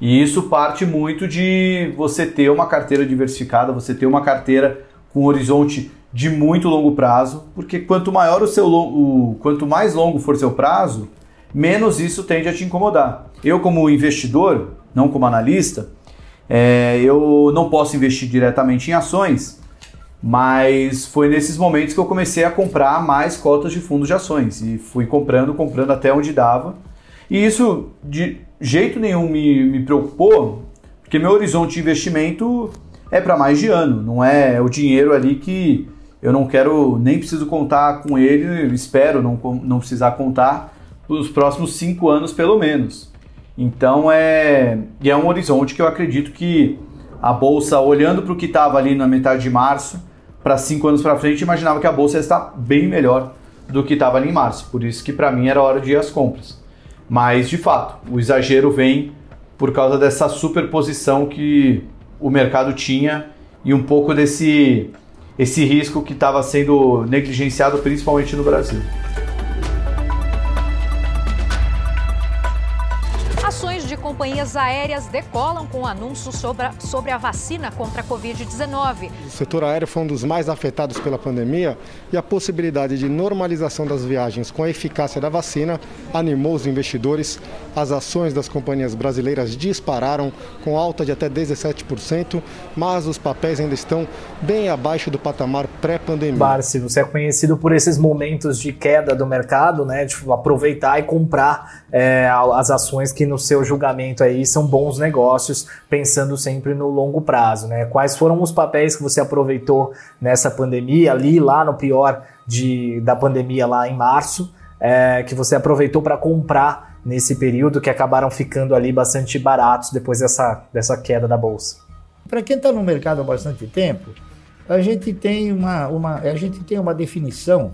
E isso parte muito de você ter uma carteira diversificada, você ter uma carteira com horizonte de muito longo prazo, porque quanto maior o seu o, quanto mais longo for seu prazo, menos isso tende a te incomodar. Eu como investidor, não como analista, é, eu não posso investir diretamente em ações, mas foi nesses momentos que eu comecei a comprar mais cotas de fundos de ações e fui comprando, comprando até onde dava. E isso de jeito nenhum me, me preocupou, porque meu horizonte de investimento é para mais de ano, não é o dinheiro ali que eu não quero, nem preciso contar com ele, espero não, não precisar contar os próximos cinco anos pelo menos. Então é, é um horizonte que eu acredito que a bolsa, olhando para o que estava ali na metade de março, para cinco anos para frente, imaginava que a bolsa ia estar bem melhor do que estava ali em março. Por isso que para mim era hora de ir às compras. Mas de fato, o exagero vem por causa dessa superposição que o mercado tinha e um pouco desse esse risco que estava sendo negligenciado principalmente no Brasil. Companhias aéreas decolam com anúncios sobre a, sobre a vacina contra a Covid-19. O setor aéreo foi um dos mais afetados pela pandemia e a possibilidade de normalização das viagens com a eficácia da vacina animou os investidores. As ações das companhias brasileiras dispararam com alta de até 17%, mas os papéis ainda estão bem abaixo do patamar pré-pandemia. Barsi, você é conhecido por esses momentos de queda do mercado, né? De aproveitar e comprar é, as ações que no seu julgamento aí são bons negócios, pensando sempre no longo prazo, né? Quais foram os papéis que você aproveitou nessa pandemia, ali lá no pior de, da pandemia lá em março, é, que você aproveitou para comprar nesse período que acabaram ficando ali bastante baratos depois dessa, dessa queda da bolsa? Para quem está no mercado há bastante tempo, a gente tem uma, uma, a gente tem uma definição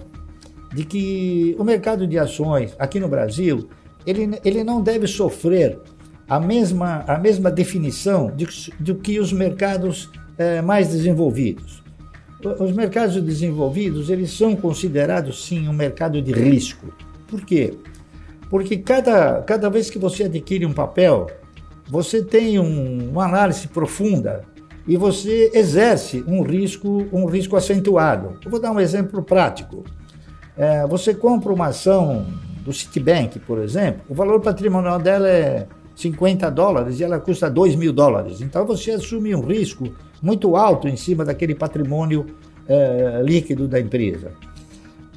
de que o mercado de ações aqui no Brasil ele, ele não deve sofrer a mesma, a mesma definição de, do que os mercados é, mais desenvolvidos. Os mercados desenvolvidos, eles são considerados, sim, um mercado de risco. Por quê? Porque cada, cada vez que você adquire um papel, você tem um, uma análise profunda e você exerce um risco, um risco acentuado. Eu vou dar um exemplo prático. É, você compra uma ação do Citibank, por exemplo, o valor patrimonial dela é 50 dólares e ela custa 2 mil dólares. Então você assume um risco muito alto em cima daquele patrimônio é, líquido da empresa.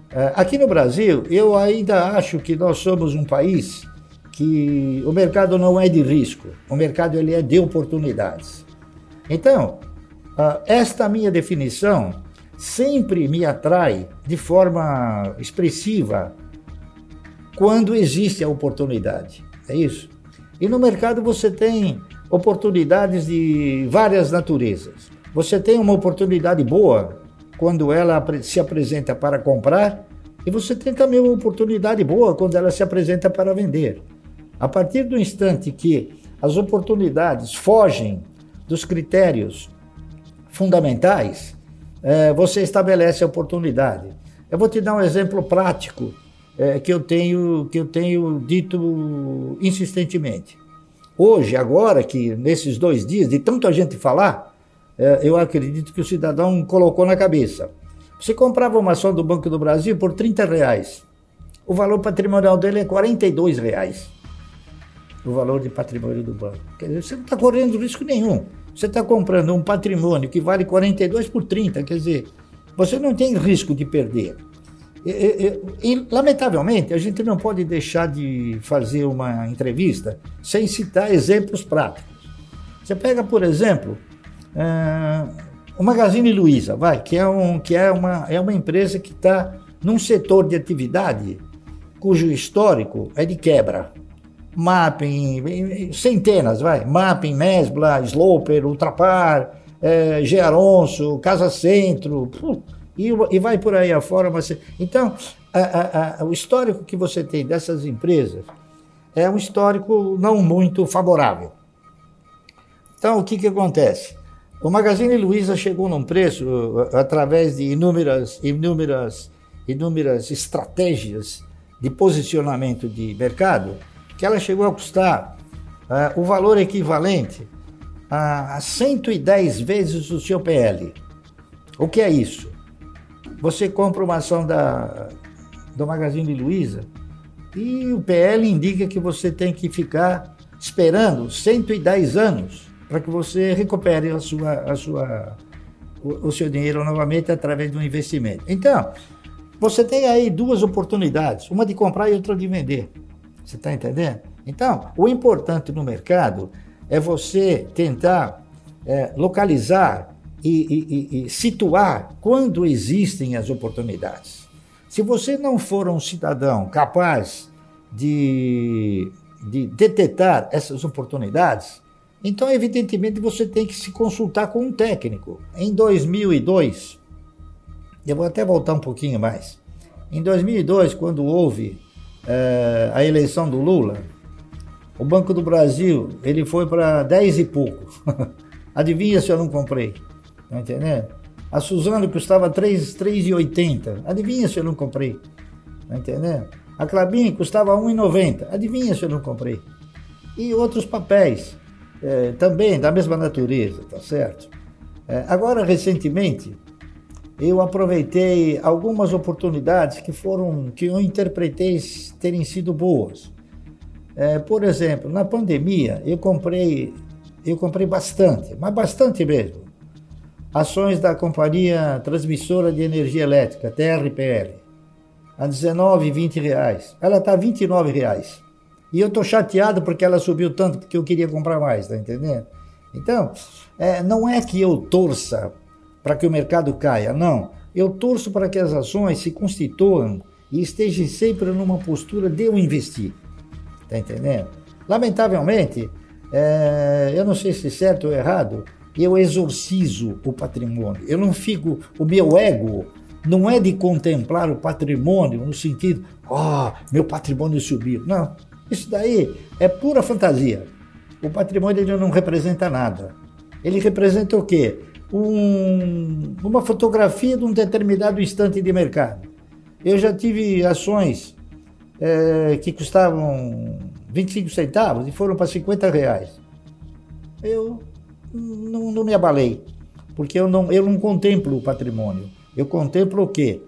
É, aqui no Brasil, eu ainda acho que nós somos um país que o mercado não é de risco, o mercado ele é de oportunidades. Então, esta minha definição sempre me atrai de forma expressiva quando existe a oportunidade. É isso. E no mercado você tem oportunidades de várias naturezas. Você tem uma oportunidade boa quando ela se apresenta para comprar, e você tem também uma oportunidade boa quando ela se apresenta para vender. A partir do instante que as oportunidades fogem dos critérios fundamentais, é, você estabelece a oportunidade. Eu vou te dar um exemplo prático é, que, eu tenho, que eu tenho dito insistentemente. Hoje, agora, que nesses dois dias, de tanta gente falar, é, eu acredito que o cidadão colocou na cabeça. Você comprava uma ação do Banco do Brasil por 30 reais. O valor patrimonial dele é 42 reais. O valor de patrimônio do banco. Quer dizer, você não está correndo risco nenhum. Você está comprando um patrimônio que vale 42 por 30, quer dizer, você não tem risco de perder. E, e, lamentavelmente, a gente não pode deixar de fazer uma entrevista sem citar exemplos práticos. Você pega, por exemplo, uh, o Magazine Luiza, vai, que é, um, que é, uma, é uma empresa que está num setor de atividade cujo histórico é de quebra. Mapping, centenas, vai. Mapping, Mesbla, Sloper, Ultrapar, é, Gearonso, Casa Centro, e, e, vai por aí afora. Mas, então, a, a, a, o histórico que você tem dessas empresas é um histórico não muito favorável. Então, o que, que acontece? O Magazine Luiza chegou num preço, através de inúmeras, inúmeras, inúmeras estratégias de posicionamento de mercado, que ela chegou a custar uh, o valor equivalente a 110 vezes o seu PL. O que é isso? Você compra uma ação da, do Magazine Luiza e o PL indica que você tem que ficar esperando 110 anos para que você recupere a sua, a sua, o, o seu dinheiro novamente através de um investimento. Então, você tem aí duas oportunidades, uma de comprar e outra de vender. Você está entendendo? Então, o importante no mercado é você tentar é, localizar e, e, e situar quando existem as oportunidades. Se você não for um cidadão capaz de, de detectar essas oportunidades, então, evidentemente, você tem que se consultar com um técnico. Em 2002, eu vou até voltar um pouquinho mais. Em 2002, quando houve é, a eleição do Lula, o Banco do Brasil, ele foi para 10 e pouco. Adivinha se eu não comprei? Tá entendendo? A Suzano custava 3,80. Adivinha se eu não comprei? Tá entendendo? A Clabin custava 1,90. Adivinha se eu não comprei? E outros papéis é, também da mesma natureza, tá certo? É, agora, recentemente, eu aproveitei algumas oportunidades que foram, que eu interpretei terem sido boas. É, por exemplo, na pandemia eu comprei, eu comprei bastante, mas bastante mesmo, ações da companhia transmissora de energia elétrica, TRPL, a 19, 20 reais. Ela está a 29 reais. E eu estou chateado porque ela subiu tanto porque eu queria comprar mais, tá entendendo? Então, é, não é que eu torça para que o mercado caia, não. Eu torço para que as ações se constituam e estejam sempre numa postura de eu investir. Tá entendendo? Lamentavelmente, é, eu não sei se é certo ou errado, eu exorcizo o patrimônio. Eu não fico. O meu ego não é de contemplar o patrimônio no sentido, ó, oh, meu patrimônio subiu. Não. Isso daí é pura fantasia. O patrimônio ele não representa nada. Ele representa o quê? Um, uma fotografia de um determinado instante de mercado. Eu já tive ações é, que custavam 25 centavos e foram para 50 reais. Eu não, não me abalei, porque eu não, eu não contemplo o patrimônio. Eu contemplo o quê?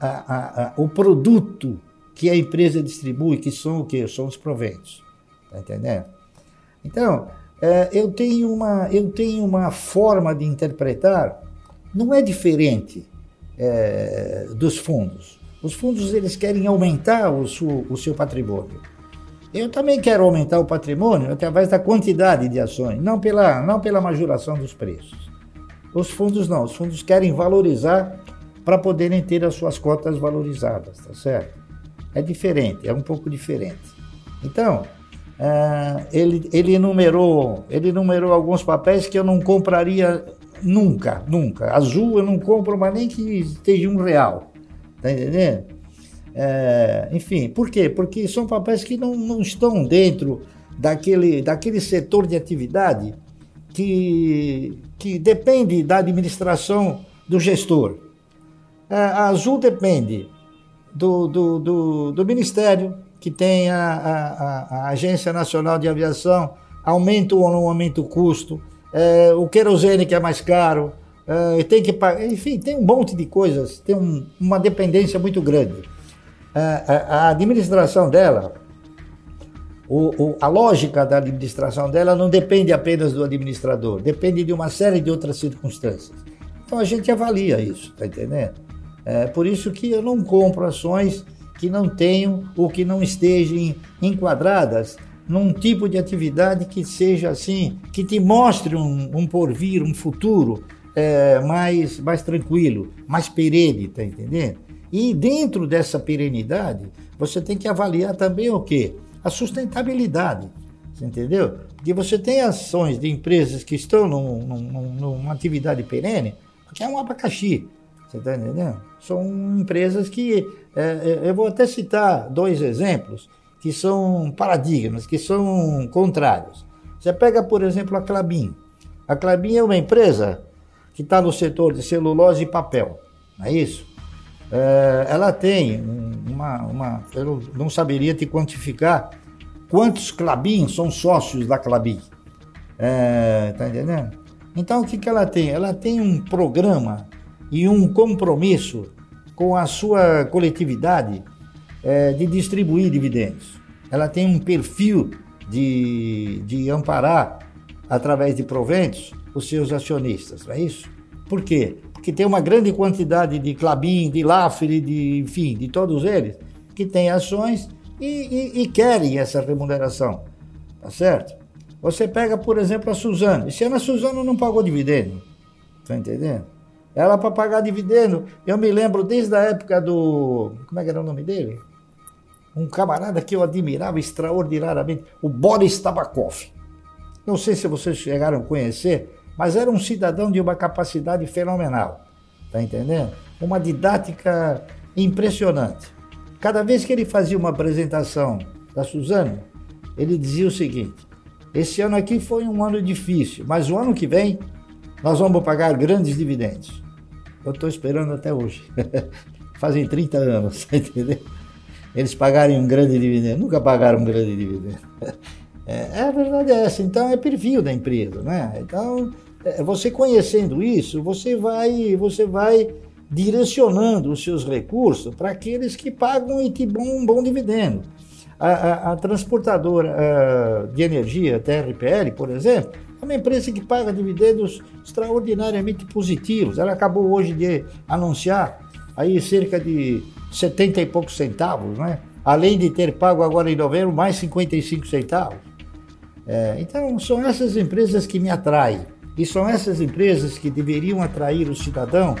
A, a, a, o produto que a empresa distribui, que são o quê? São os proventos. Tá entendendo? Então, é, eu, tenho uma, eu tenho uma forma de interpretar, não é diferente é, dos fundos. Os fundos eles querem aumentar o, o seu patrimônio. Eu também quero aumentar o patrimônio através da quantidade de ações, não pela, não pela majoração dos preços. Os fundos não, os fundos querem valorizar para poderem ter as suas cotas valorizadas, tá certo? É diferente, é um pouco diferente. Então, uh, ele, ele, enumerou, ele enumerou alguns papéis que eu não compraria nunca, nunca. Azul eu não compro, mas nem que esteja um real. Tá entendendo? É, enfim, por quê? Porque são papéis que não, não estão dentro daquele, daquele setor de atividade que, que depende da administração do gestor. É, a Azul depende do, do, do, do Ministério, que tem a, a, a, Agência Nacional de Aviação, aumenta ou não aumenta o custo, é, o querosene que é mais caro, é, tem que enfim, tem um monte de coisas, tem um, uma dependência muito grande a, administração dela, o, o, a lógica da administração dela não depende apenas do administrador, depende de uma série de outras circunstâncias. Então a gente avalia isso, tá entendendo? É por isso que eu não compro ações que não tenham ou que não estejam enquadradas num tipo de atividade que seja assim, que te mostre um, um porvir, um futuro é, mais, mais tranquilo, mais perene, tá entendendo? E dentro dessa perenidade, você tem que avaliar também o quê? a sustentabilidade. Entendeu? Porque você tem ações de empresas que estão num, num, numa atividade perene, que é um abacaxi. Você está entendendo? São empresas que. É, eu vou até citar dois exemplos que são paradigmas, que são contrários. Você pega, por exemplo, a Clabin. A Clabin é uma empresa que está no setor de celulose e papel, não é isso? É, ela tem uma, uma. Eu não saberia te quantificar quantos Clabin são sócios da Clabin. É, tá entendendo? Então, o que, que ela tem? Ela tem um programa e um compromisso com a sua coletividade é, de distribuir dividendos. Ela tem um perfil de, de amparar, através de proventos, os seus acionistas, não é isso? Por quê? Porque tem uma grande quantidade de Clabin, de Lafre, de, enfim, de todos eles, que têm ações e, e, e querem essa remuneração, tá certo? Você pega, por exemplo, a Suzano. Esse ano a Suzano não pagou dividendo, tá entendendo? Ela para pagar dividendo, eu me lembro desde a época do. Como é que era o nome dele? Um camarada que eu admirava extraordinariamente, o Boris Tabakov. Não sei se vocês chegaram a conhecer, mas era um cidadão de uma capacidade fenomenal. Tá entendendo? Uma didática impressionante. Cada vez que ele fazia uma apresentação da Suzano, ele dizia o seguinte: esse ano aqui foi um ano difícil, mas o ano que vem nós vamos pagar grandes dividendos. Eu estou esperando até hoje. Fazem 30 anos, tá entendeu? Eles pagarem um grande dividendo. Nunca pagaram um grande dividendo. É, é, a verdade é essa. Então é perfil da empresa, né? Então, você conhecendo isso, você vai, você vai direcionando os seus recursos para aqueles que pagam e te dão um bom dividendo. A, a, a transportadora a, de energia, a TRPL, por exemplo, é uma empresa que paga dividendos extraordinariamente positivos. Ela acabou hoje de anunciar aí cerca de 70 e poucos centavos, né? além de ter pago agora em novembro mais 55 centavos. É, então, são essas empresas que me atraem. E são essas empresas que deveriam atrair o cidadão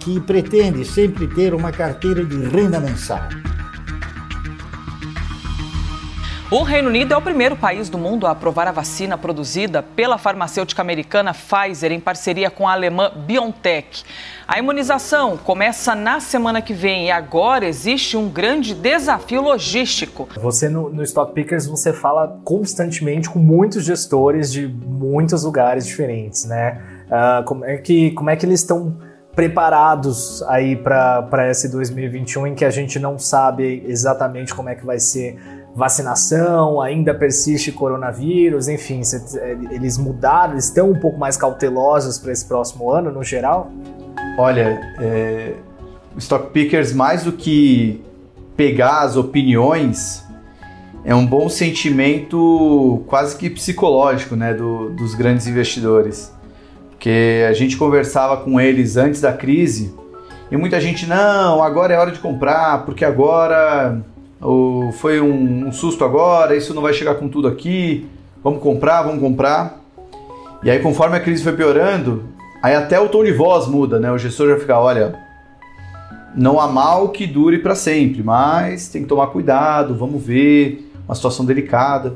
que pretende sempre ter uma carteira de renda mensal. O Reino Unido é o primeiro país do mundo a aprovar a vacina produzida pela farmacêutica americana Pfizer em parceria com a alemã BioNTech. A imunização começa na semana que vem e agora existe um grande desafio logístico. Você no, no Stock Pickers você fala constantemente com muitos gestores de muitos lugares diferentes, né? Uh, como é que como é que eles estão preparados aí para esse 2021 em que a gente não sabe exatamente como é que vai ser vacinação, ainda persiste coronavírus, enfim, é, eles mudaram, estão um pouco mais cautelosos para esse próximo ano, no geral? Olha, é, Stock Pickers, mais do que pegar as opiniões, é um bom sentimento quase que psicológico né, do, dos grandes investidores. Porque a gente conversava com eles antes da crise e muita gente, não, agora é hora de comprar, porque agora ou foi um, um, susto agora, isso não vai chegar com tudo aqui, vamos comprar, vamos comprar. E aí, conforme a crise foi piorando, aí até o tom de voz muda, né? O gestor já fica, olha, não há mal que dure para sempre, mas tem que tomar cuidado, vamos ver, uma situação delicada.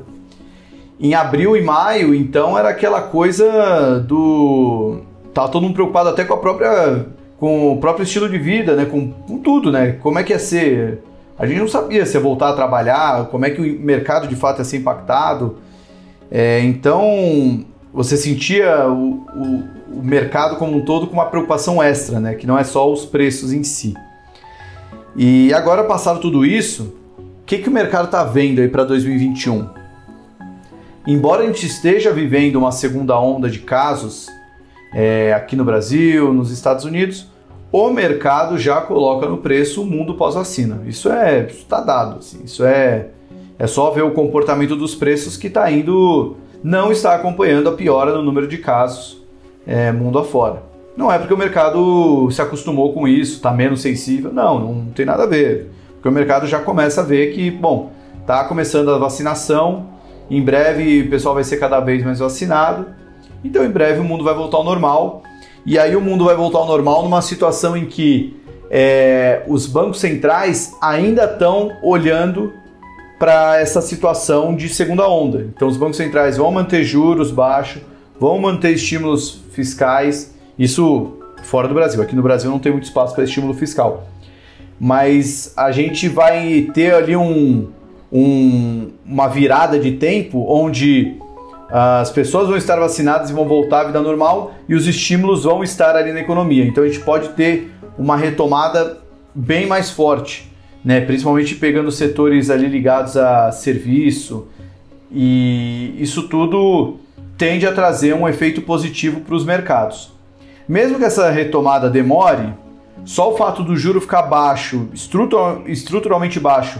Em abril e maio, então, era aquela coisa do. Tava todo mundo preocupado até com a própria. com o próprio estilo de vida, né? Com, com tudo, né? Como é que ia ser a gente não sabia se ia voltar a trabalhar, como é que o mercado de fato ia ser impactado. É, então, você sentia o, o, o, mercado como um todo com uma preocupação extra, né? que não é só os preços em si. E agora, passado tudo isso, o que, que o mercado está vendo aí para 2021? Embora a gente esteja vivendo uma segunda onda de casos é, aqui no Brasil, nos Estados Unidos, o mercado já coloca no preço o mundo pós-vacina. Isso é está dado, assim, isso é é só ver o comportamento dos preços que está indo, não está acompanhando a piora no número de casos é, mundo afora. Não é porque o mercado se acostumou com isso, está menos sensível, não, não tem nada a ver. Porque o mercado já começa a ver que, bom, está começando a vacinação, em breve o pessoal vai ser cada vez mais vacinado, então em breve o mundo vai voltar ao normal e aí o mundo vai voltar ao normal numa situação em que é, os bancos centrais ainda estão olhando para essa situação de segunda onda. Então, os bancos centrais vão manter juros baixos, vão manter estímulos fiscais, isso fora do Brasil. Aqui no Brasil não tem muito espaço para estímulo fiscal. Mas a gente vai ter ali um, um, uma virada de tempo onde as pessoas vão estar vacinadas e vão voltar à vida normal e os estímulos vão estar ali na economia. Então a gente pode ter uma retomada bem mais forte, né? principalmente pegando setores ali ligados a serviço e isso tudo tende a trazer um efeito positivo para os mercados. Mesmo que essa retomada demore, só o fato do juro ficar baixo, estruturalmente baixo,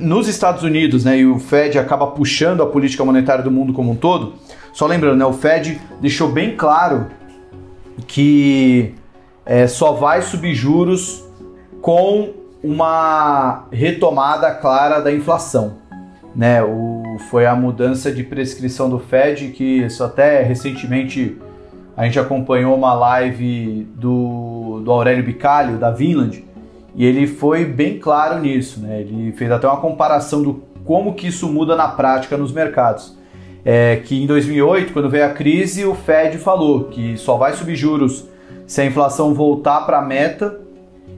nos Estados Unidos, né, e o Fed acaba puxando a política monetária do mundo como um todo. Só lembrando, né, o Fed deixou bem claro que é, só vai subir juros com uma retomada clara da inflação. Né, o, foi a mudança de prescrição do Fed, que isso até recentemente a gente acompanhou uma live do, do Aurélio Bicalho, da Vinland, e ele foi bem claro nisso, né? Ele fez até uma comparação do como que isso muda na prática nos mercados. É que em 2008, quando veio a crise, o Fed falou que só vai subir juros se a inflação voltar para a meta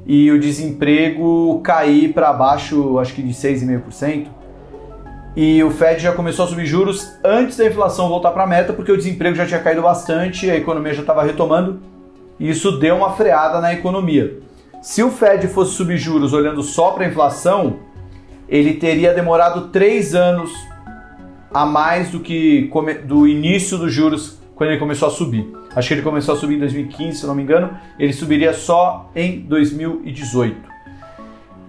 e o desemprego cair para baixo, acho que de 6,5%. E o Fed já começou a subir juros antes da inflação voltar para a meta, porque o desemprego já tinha caído bastante, a economia já estava retomando, e isso deu uma freada na economia. Se o Fed fosse subir juros olhando só para a inflação, ele teria demorado três anos a mais do que do início dos juros quando ele começou a subir. Acho que ele começou a subir em 2015, se não me engano, ele subiria só em 2018.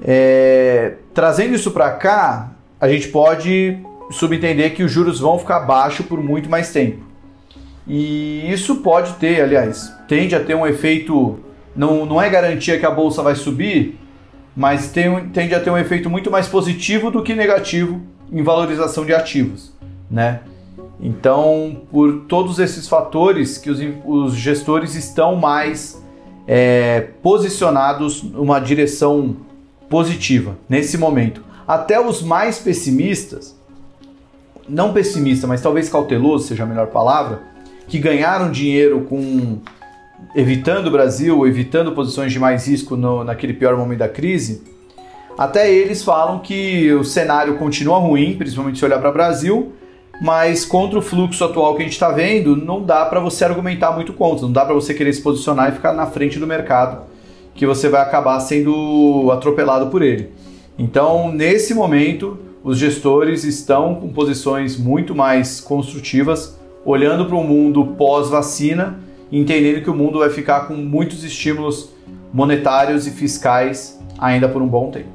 É, trazendo isso para cá, a gente pode subentender que os juros vão ficar baixos por muito mais tempo. E isso pode ter, aliás, tende a ter um efeito não, não é garantia que a bolsa vai subir, mas tem, tende a ter um efeito muito mais positivo do que negativo em valorização de ativos, né? Então, por todos esses fatores que os, os gestores estão mais é, posicionados numa direção positiva nesse momento. Até os mais pessimistas, não pessimista, mas talvez cauteloso seja a melhor palavra, que ganharam dinheiro com evitando o Brasil, evitando posições de mais risco no, naquele pior momento da crise, até eles falam que o cenário continua ruim, principalmente se olhar para o Brasil, mas contra o fluxo atual que a gente está vendo, não dá para você argumentar muito contra, não dá para você querer se posicionar e ficar na frente do mercado, que você vai acabar sendo atropelado por ele. Então, nesse momento, os gestores estão com posições muito mais construtivas, olhando para o mundo pós-vacina entendendo que o mundo vai ficar com muitos estímulos monetários e fiscais ainda por um bom tempo.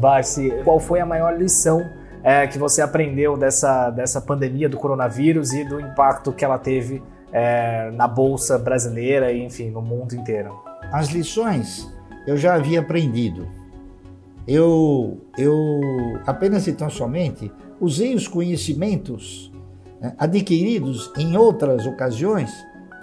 Barsi, qual foi a maior lição é, que você aprendeu dessa, dessa pandemia do coronavírus e do impacto que ela teve é, na bolsa brasileira e, enfim, no mundo inteiro? As lições eu já havia aprendido. Eu, eu apenas e tão somente usei os conhecimentos né, adquiridos em outras ocasiões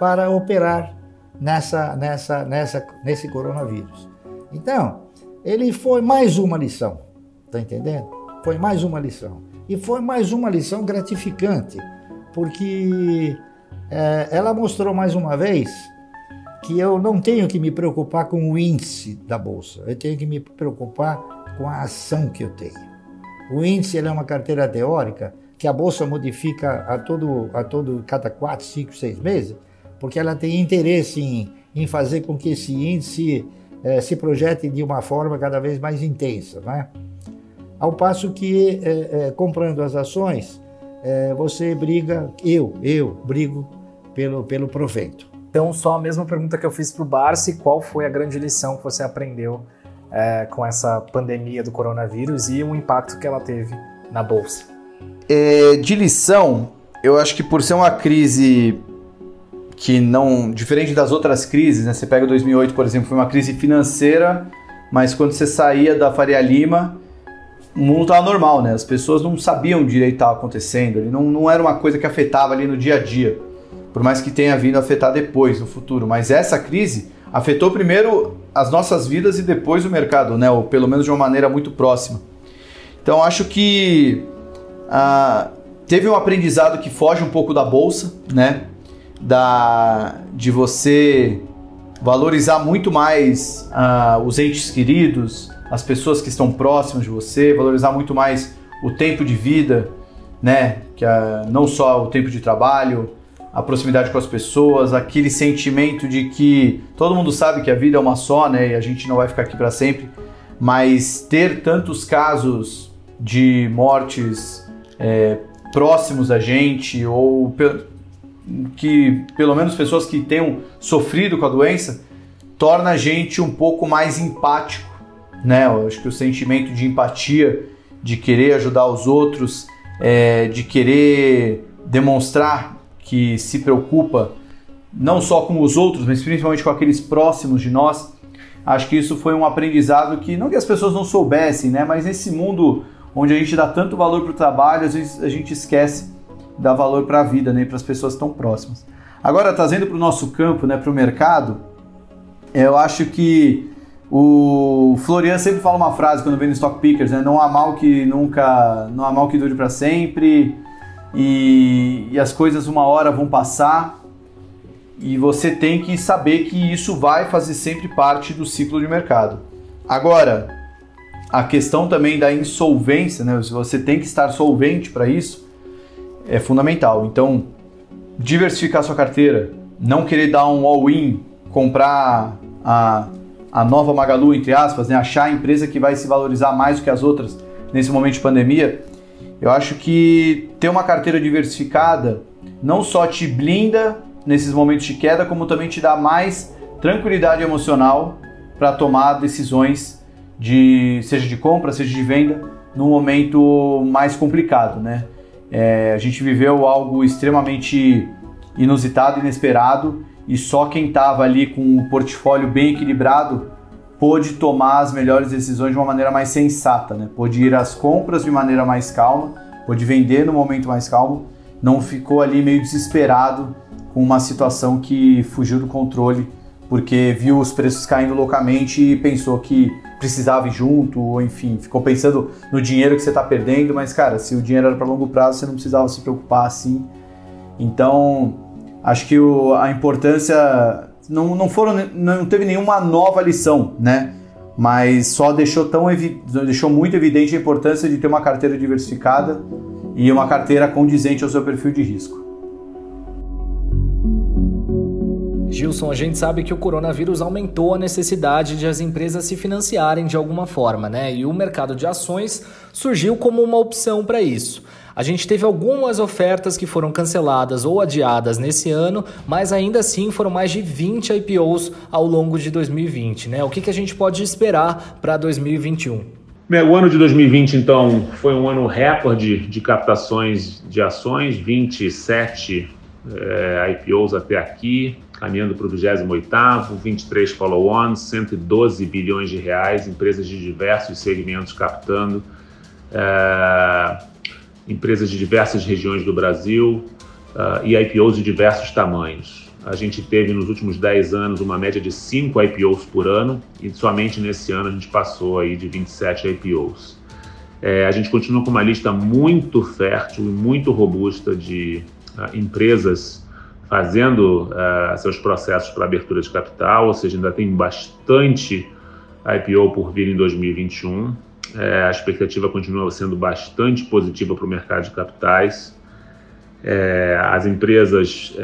para operar nessa, nessa, nessa, nesse coronavírus. Então, ele foi mais uma lição, tá entendendo? Foi mais uma lição. E foi mais uma lição gratificante, porque é, ela mostrou mais uma vez que eu não tenho que me preocupar com o índice da bolsa, eu tenho que me preocupar com a ação que eu tenho. O índice é uma carteira teórica que a bolsa modifica a todo, a todo cada 4, 5, 6 meses porque ela tem interesse em, em fazer com que esse índice eh, se projete de uma forma cada vez mais intensa. Né? Ao passo que, eh, eh, comprando as ações, você briga, eu, eu brigo pelo, pelo proveito. Então, só a mesma pergunta que eu fiz para o Barsi, qual foi a grande lição que você aprendeu com essa pandemia do coronavírus e o impacto que ela teve na Bolsa? É, de lição, eu acho que por ser uma crise que não, diferente das outras crises, né? Você pega 2008, por exemplo, foi uma crise financeira, mas quando você saía da Faria Lima, o mundo estava normal, né? As pessoas não sabiam direito o que estava acontecendo, ele não, não era uma coisa que afetava ali no dia a dia, por mais que tenha vindo a afetar depois, no futuro. Mas essa crise afetou primeiro as nossas vidas e depois o mercado, né? Ou pelo menos de uma maneira muito próxima. Então acho que ah, teve um aprendizado que foge um pouco da bolsa, né? Da, de você valorizar muito mais ah, os entes queridos, as pessoas que estão próximas de você, valorizar muito mais o tempo de vida, né? Que é não só o tempo de trabalho, a proximidade com as pessoas, aquele sentimento de que todo mundo sabe que a vida é uma só, né? E a gente não vai ficar aqui para sempre, mas ter tantos casos de mortes é, próximos a gente ou que pelo menos pessoas que tenham sofrido com a doença torna a gente um pouco mais empático, né? Eu acho que o sentimento de empatia, de querer ajudar os outros, é, de querer demonstrar que se preocupa não só com os outros, mas principalmente com aqueles próximos de nós. Acho que isso foi um aprendizado que não que as pessoas não soubessem, né? Mas nesse mundo onde a gente dá tanto valor para o trabalho, às vezes a gente esquece dar valor para a vida, né? Para as pessoas tão próximas. Agora, trazendo para o nosso campo, né? Para o mercado, eu acho que o Florian sempre fala uma frase quando vem no Stock Pickers, né? Não há mal que nunca, não há mal que dure para sempre e, e as coisas uma hora vão passar e você tem que saber que isso vai fazer sempre parte do ciclo de mercado. Agora, a questão também da insolvência, né? Você tem que estar solvente para isso, é fundamental. Então, diversificar sua carteira, não querer dar um all-in, comprar a, a nova Magalu, entre aspas, né? achar a empresa que vai se valorizar mais do que as outras nesse momento de pandemia, eu acho que ter uma carteira diversificada não só te blinda nesses momentos de queda, como também te dá mais tranquilidade emocional para tomar decisões de seja de compra, seja de venda, num momento mais complicado, né? É, a gente viveu algo extremamente inusitado, inesperado, e só quem estava ali com o portfólio bem equilibrado pôde tomar as melhores decisões de uma maneira mais sensata, né? Pôde ir às compras de maneira mais calma, pôde vender no momento mais calmo, não ficou ali meio desesperado com uma situação que fugiu do controle, porque viu os preços caindo loucamente e pensou que precisava ir junto, ou enfim, ficou pensando no dinheiro que você está perdendo, mas cara, se o dinheiro era para longo prazo, você não precisava se preocupar assim. Então, acho que o, a importância não, não foram não teve nenhuma nova lição, né? Mas só deixou tão deixou muito evidente a importância de ter uma carteira diversificada e uma carteira condizente ao seu perfil de risco. Gilson, a gente sabe que o coronavírus aumentou a necessidade de as empresas se financiarem de alguma forma, né? E o mercado de ações surgiu como uma opção para isso. A gente teve algumas ofertas que foram canceladas ou adiadas nesse ano, mas ainda assim foram mais de 20 IPOs ao longo de 2020, né? O que, que a gente pode esperar para 2021? O ano de 2020, então, foi um ano recorde de captações de ações, 27 é, IPOs até aqui, caminhando para o 28º, 23 follow-ons, 112 bilhões de reais, empresas de diversos segmentos captando. É, empresas de diversas regiões do Brasil uh, e IPOs de diversos tamanhos. A gente teve nos últimos 10 anos uma média de 5 IPOs por ano e somente nesse ano a gente passou aí de 27 IPOs. É, a gente continua com uma lista muito fértil e muito robusta de uh, empresas fazendo uh, seus processos para abertura de capital, ou seja, ainda tem bastante IPO por vir em 2021. É, a expectativa continua sendo bastante positiva para o mercado de capitais. É, as empresas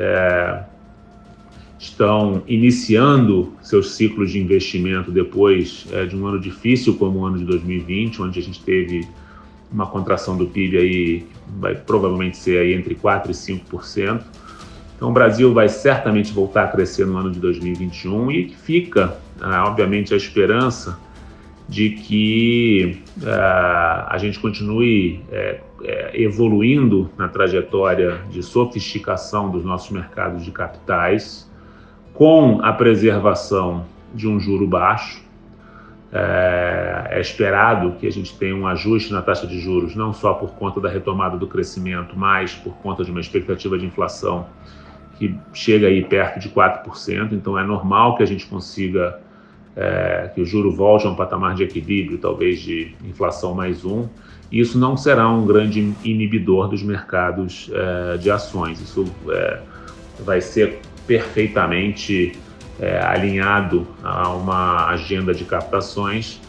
estão iniciando seus ciclos de investimento depois de um ano difícil como o ano de 2020, onde a gente teve uma contração do PIB aí vai provavelmente ser aí entre 4 e 5%. Então o Brasil vai certamente voltar a crescer no ano de 2021 e fica, ah, obviamente, a esperança de que uh, a gente continue é, é, evoluindo na trajetória de sofisticação dos nossos mercados de capitais, com a preservação de um juro baixo. É esperado que a gente tenha um ajuste na taxa de juros, não só por conta da retomada do crescimento, mas por conta de uma expectativa de inflação que chega aí perto de 4%. Então é normal que a gente consiga é, que o juro volte a um patamar de equilíbrio, talvez de inflação mais um, isso não será um grande inibidor dos mercados é, de ações. Isso é, vai ser perfeitamente é, alinhado a uma agenda de captações,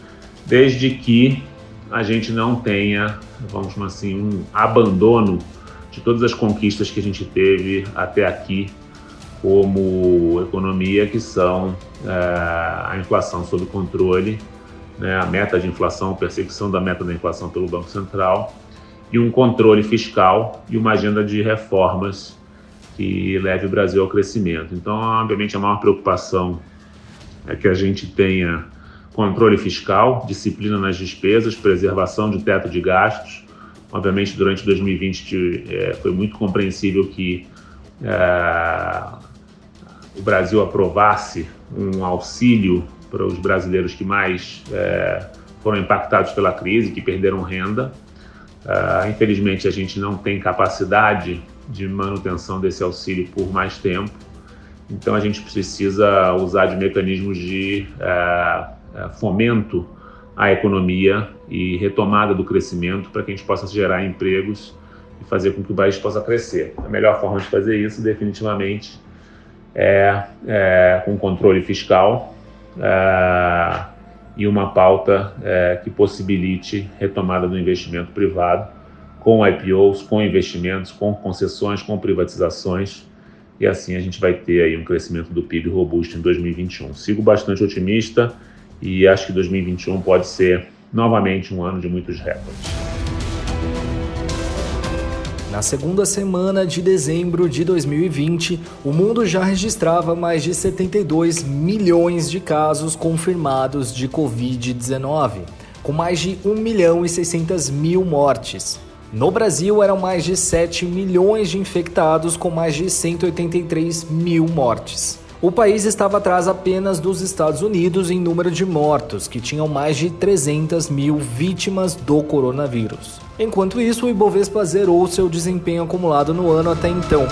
desde que a gente não tenha, vamos chamar assim, um abandono de todas as conquistas que a gente teve até aqui como economia, que são é, a inflação sob controle, né, a meta de inflação, perseguição da meta da inflação pelo Banco Central, e um controle fiscal e uma agenda de reformas que leve o Brasil ao crescimento. Então, obviamente, a maior preocupação é que a gente tenha controle fiscal, disciplina nas despesas, preservação de teto de gastos. Obviamente, durante 2020 é, foi muito compreensível que é, o Brasil aprovasse um auxílio para os brasileiros que mais é, foram impactados pela crise, que perderam renda. Uh, infelizmente, a gente não tem capacidade de manutenção desse auxílio por mais tempo, então a gente precisa usar de mecanismos de fomento à economia e retomada do crescimento para que a gente possa gerar empregos e fazer com que o país possa crescer. A melhor forma de fazer isso, definitivamente, é, é com controle fiscal é, e uma pauta é, que possibilite retomada do investimento privado com IPOs, com investimentos, com concessões, com privatizações e assim a gente vai ter aí um crescimento do PIB robusto em 2021. Sigo bastante otimista e acho que 2021 pode ser novamente um ano de muitos recordes. Na segunda semana de dezembro de 2020, o mundo já registrava mais de 72 milhões de casos confirmados de Covid-19, com mais de 1 milhão e 600 mil mortes. No Brasil, eram mais de 7 milhões de infectados, com mais de 183 mil mortes. O país estava atrás apenas dos Estados Unidos em número de mortos, que tinham mais de 300 mil vítimas do coronavírus. Enquanto isso, o Ibovespa zerou seu desempenho acumulado no ano até então.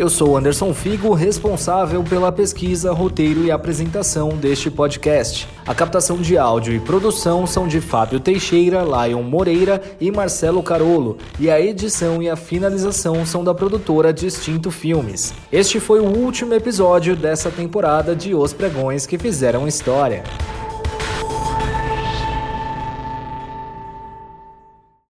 Eu sou Anderson Figo, responsável pela pesquisa, roteiro e apresentação deste podcast. A captação de áudio e produção são de Fábio Teixeira, Lion Moreira e Marcelo Carolo, e a edição e a finalização são da produtora Distinto Filmes. Este foi o último episódio dessa temporada de Os Pregões que Fizeram História.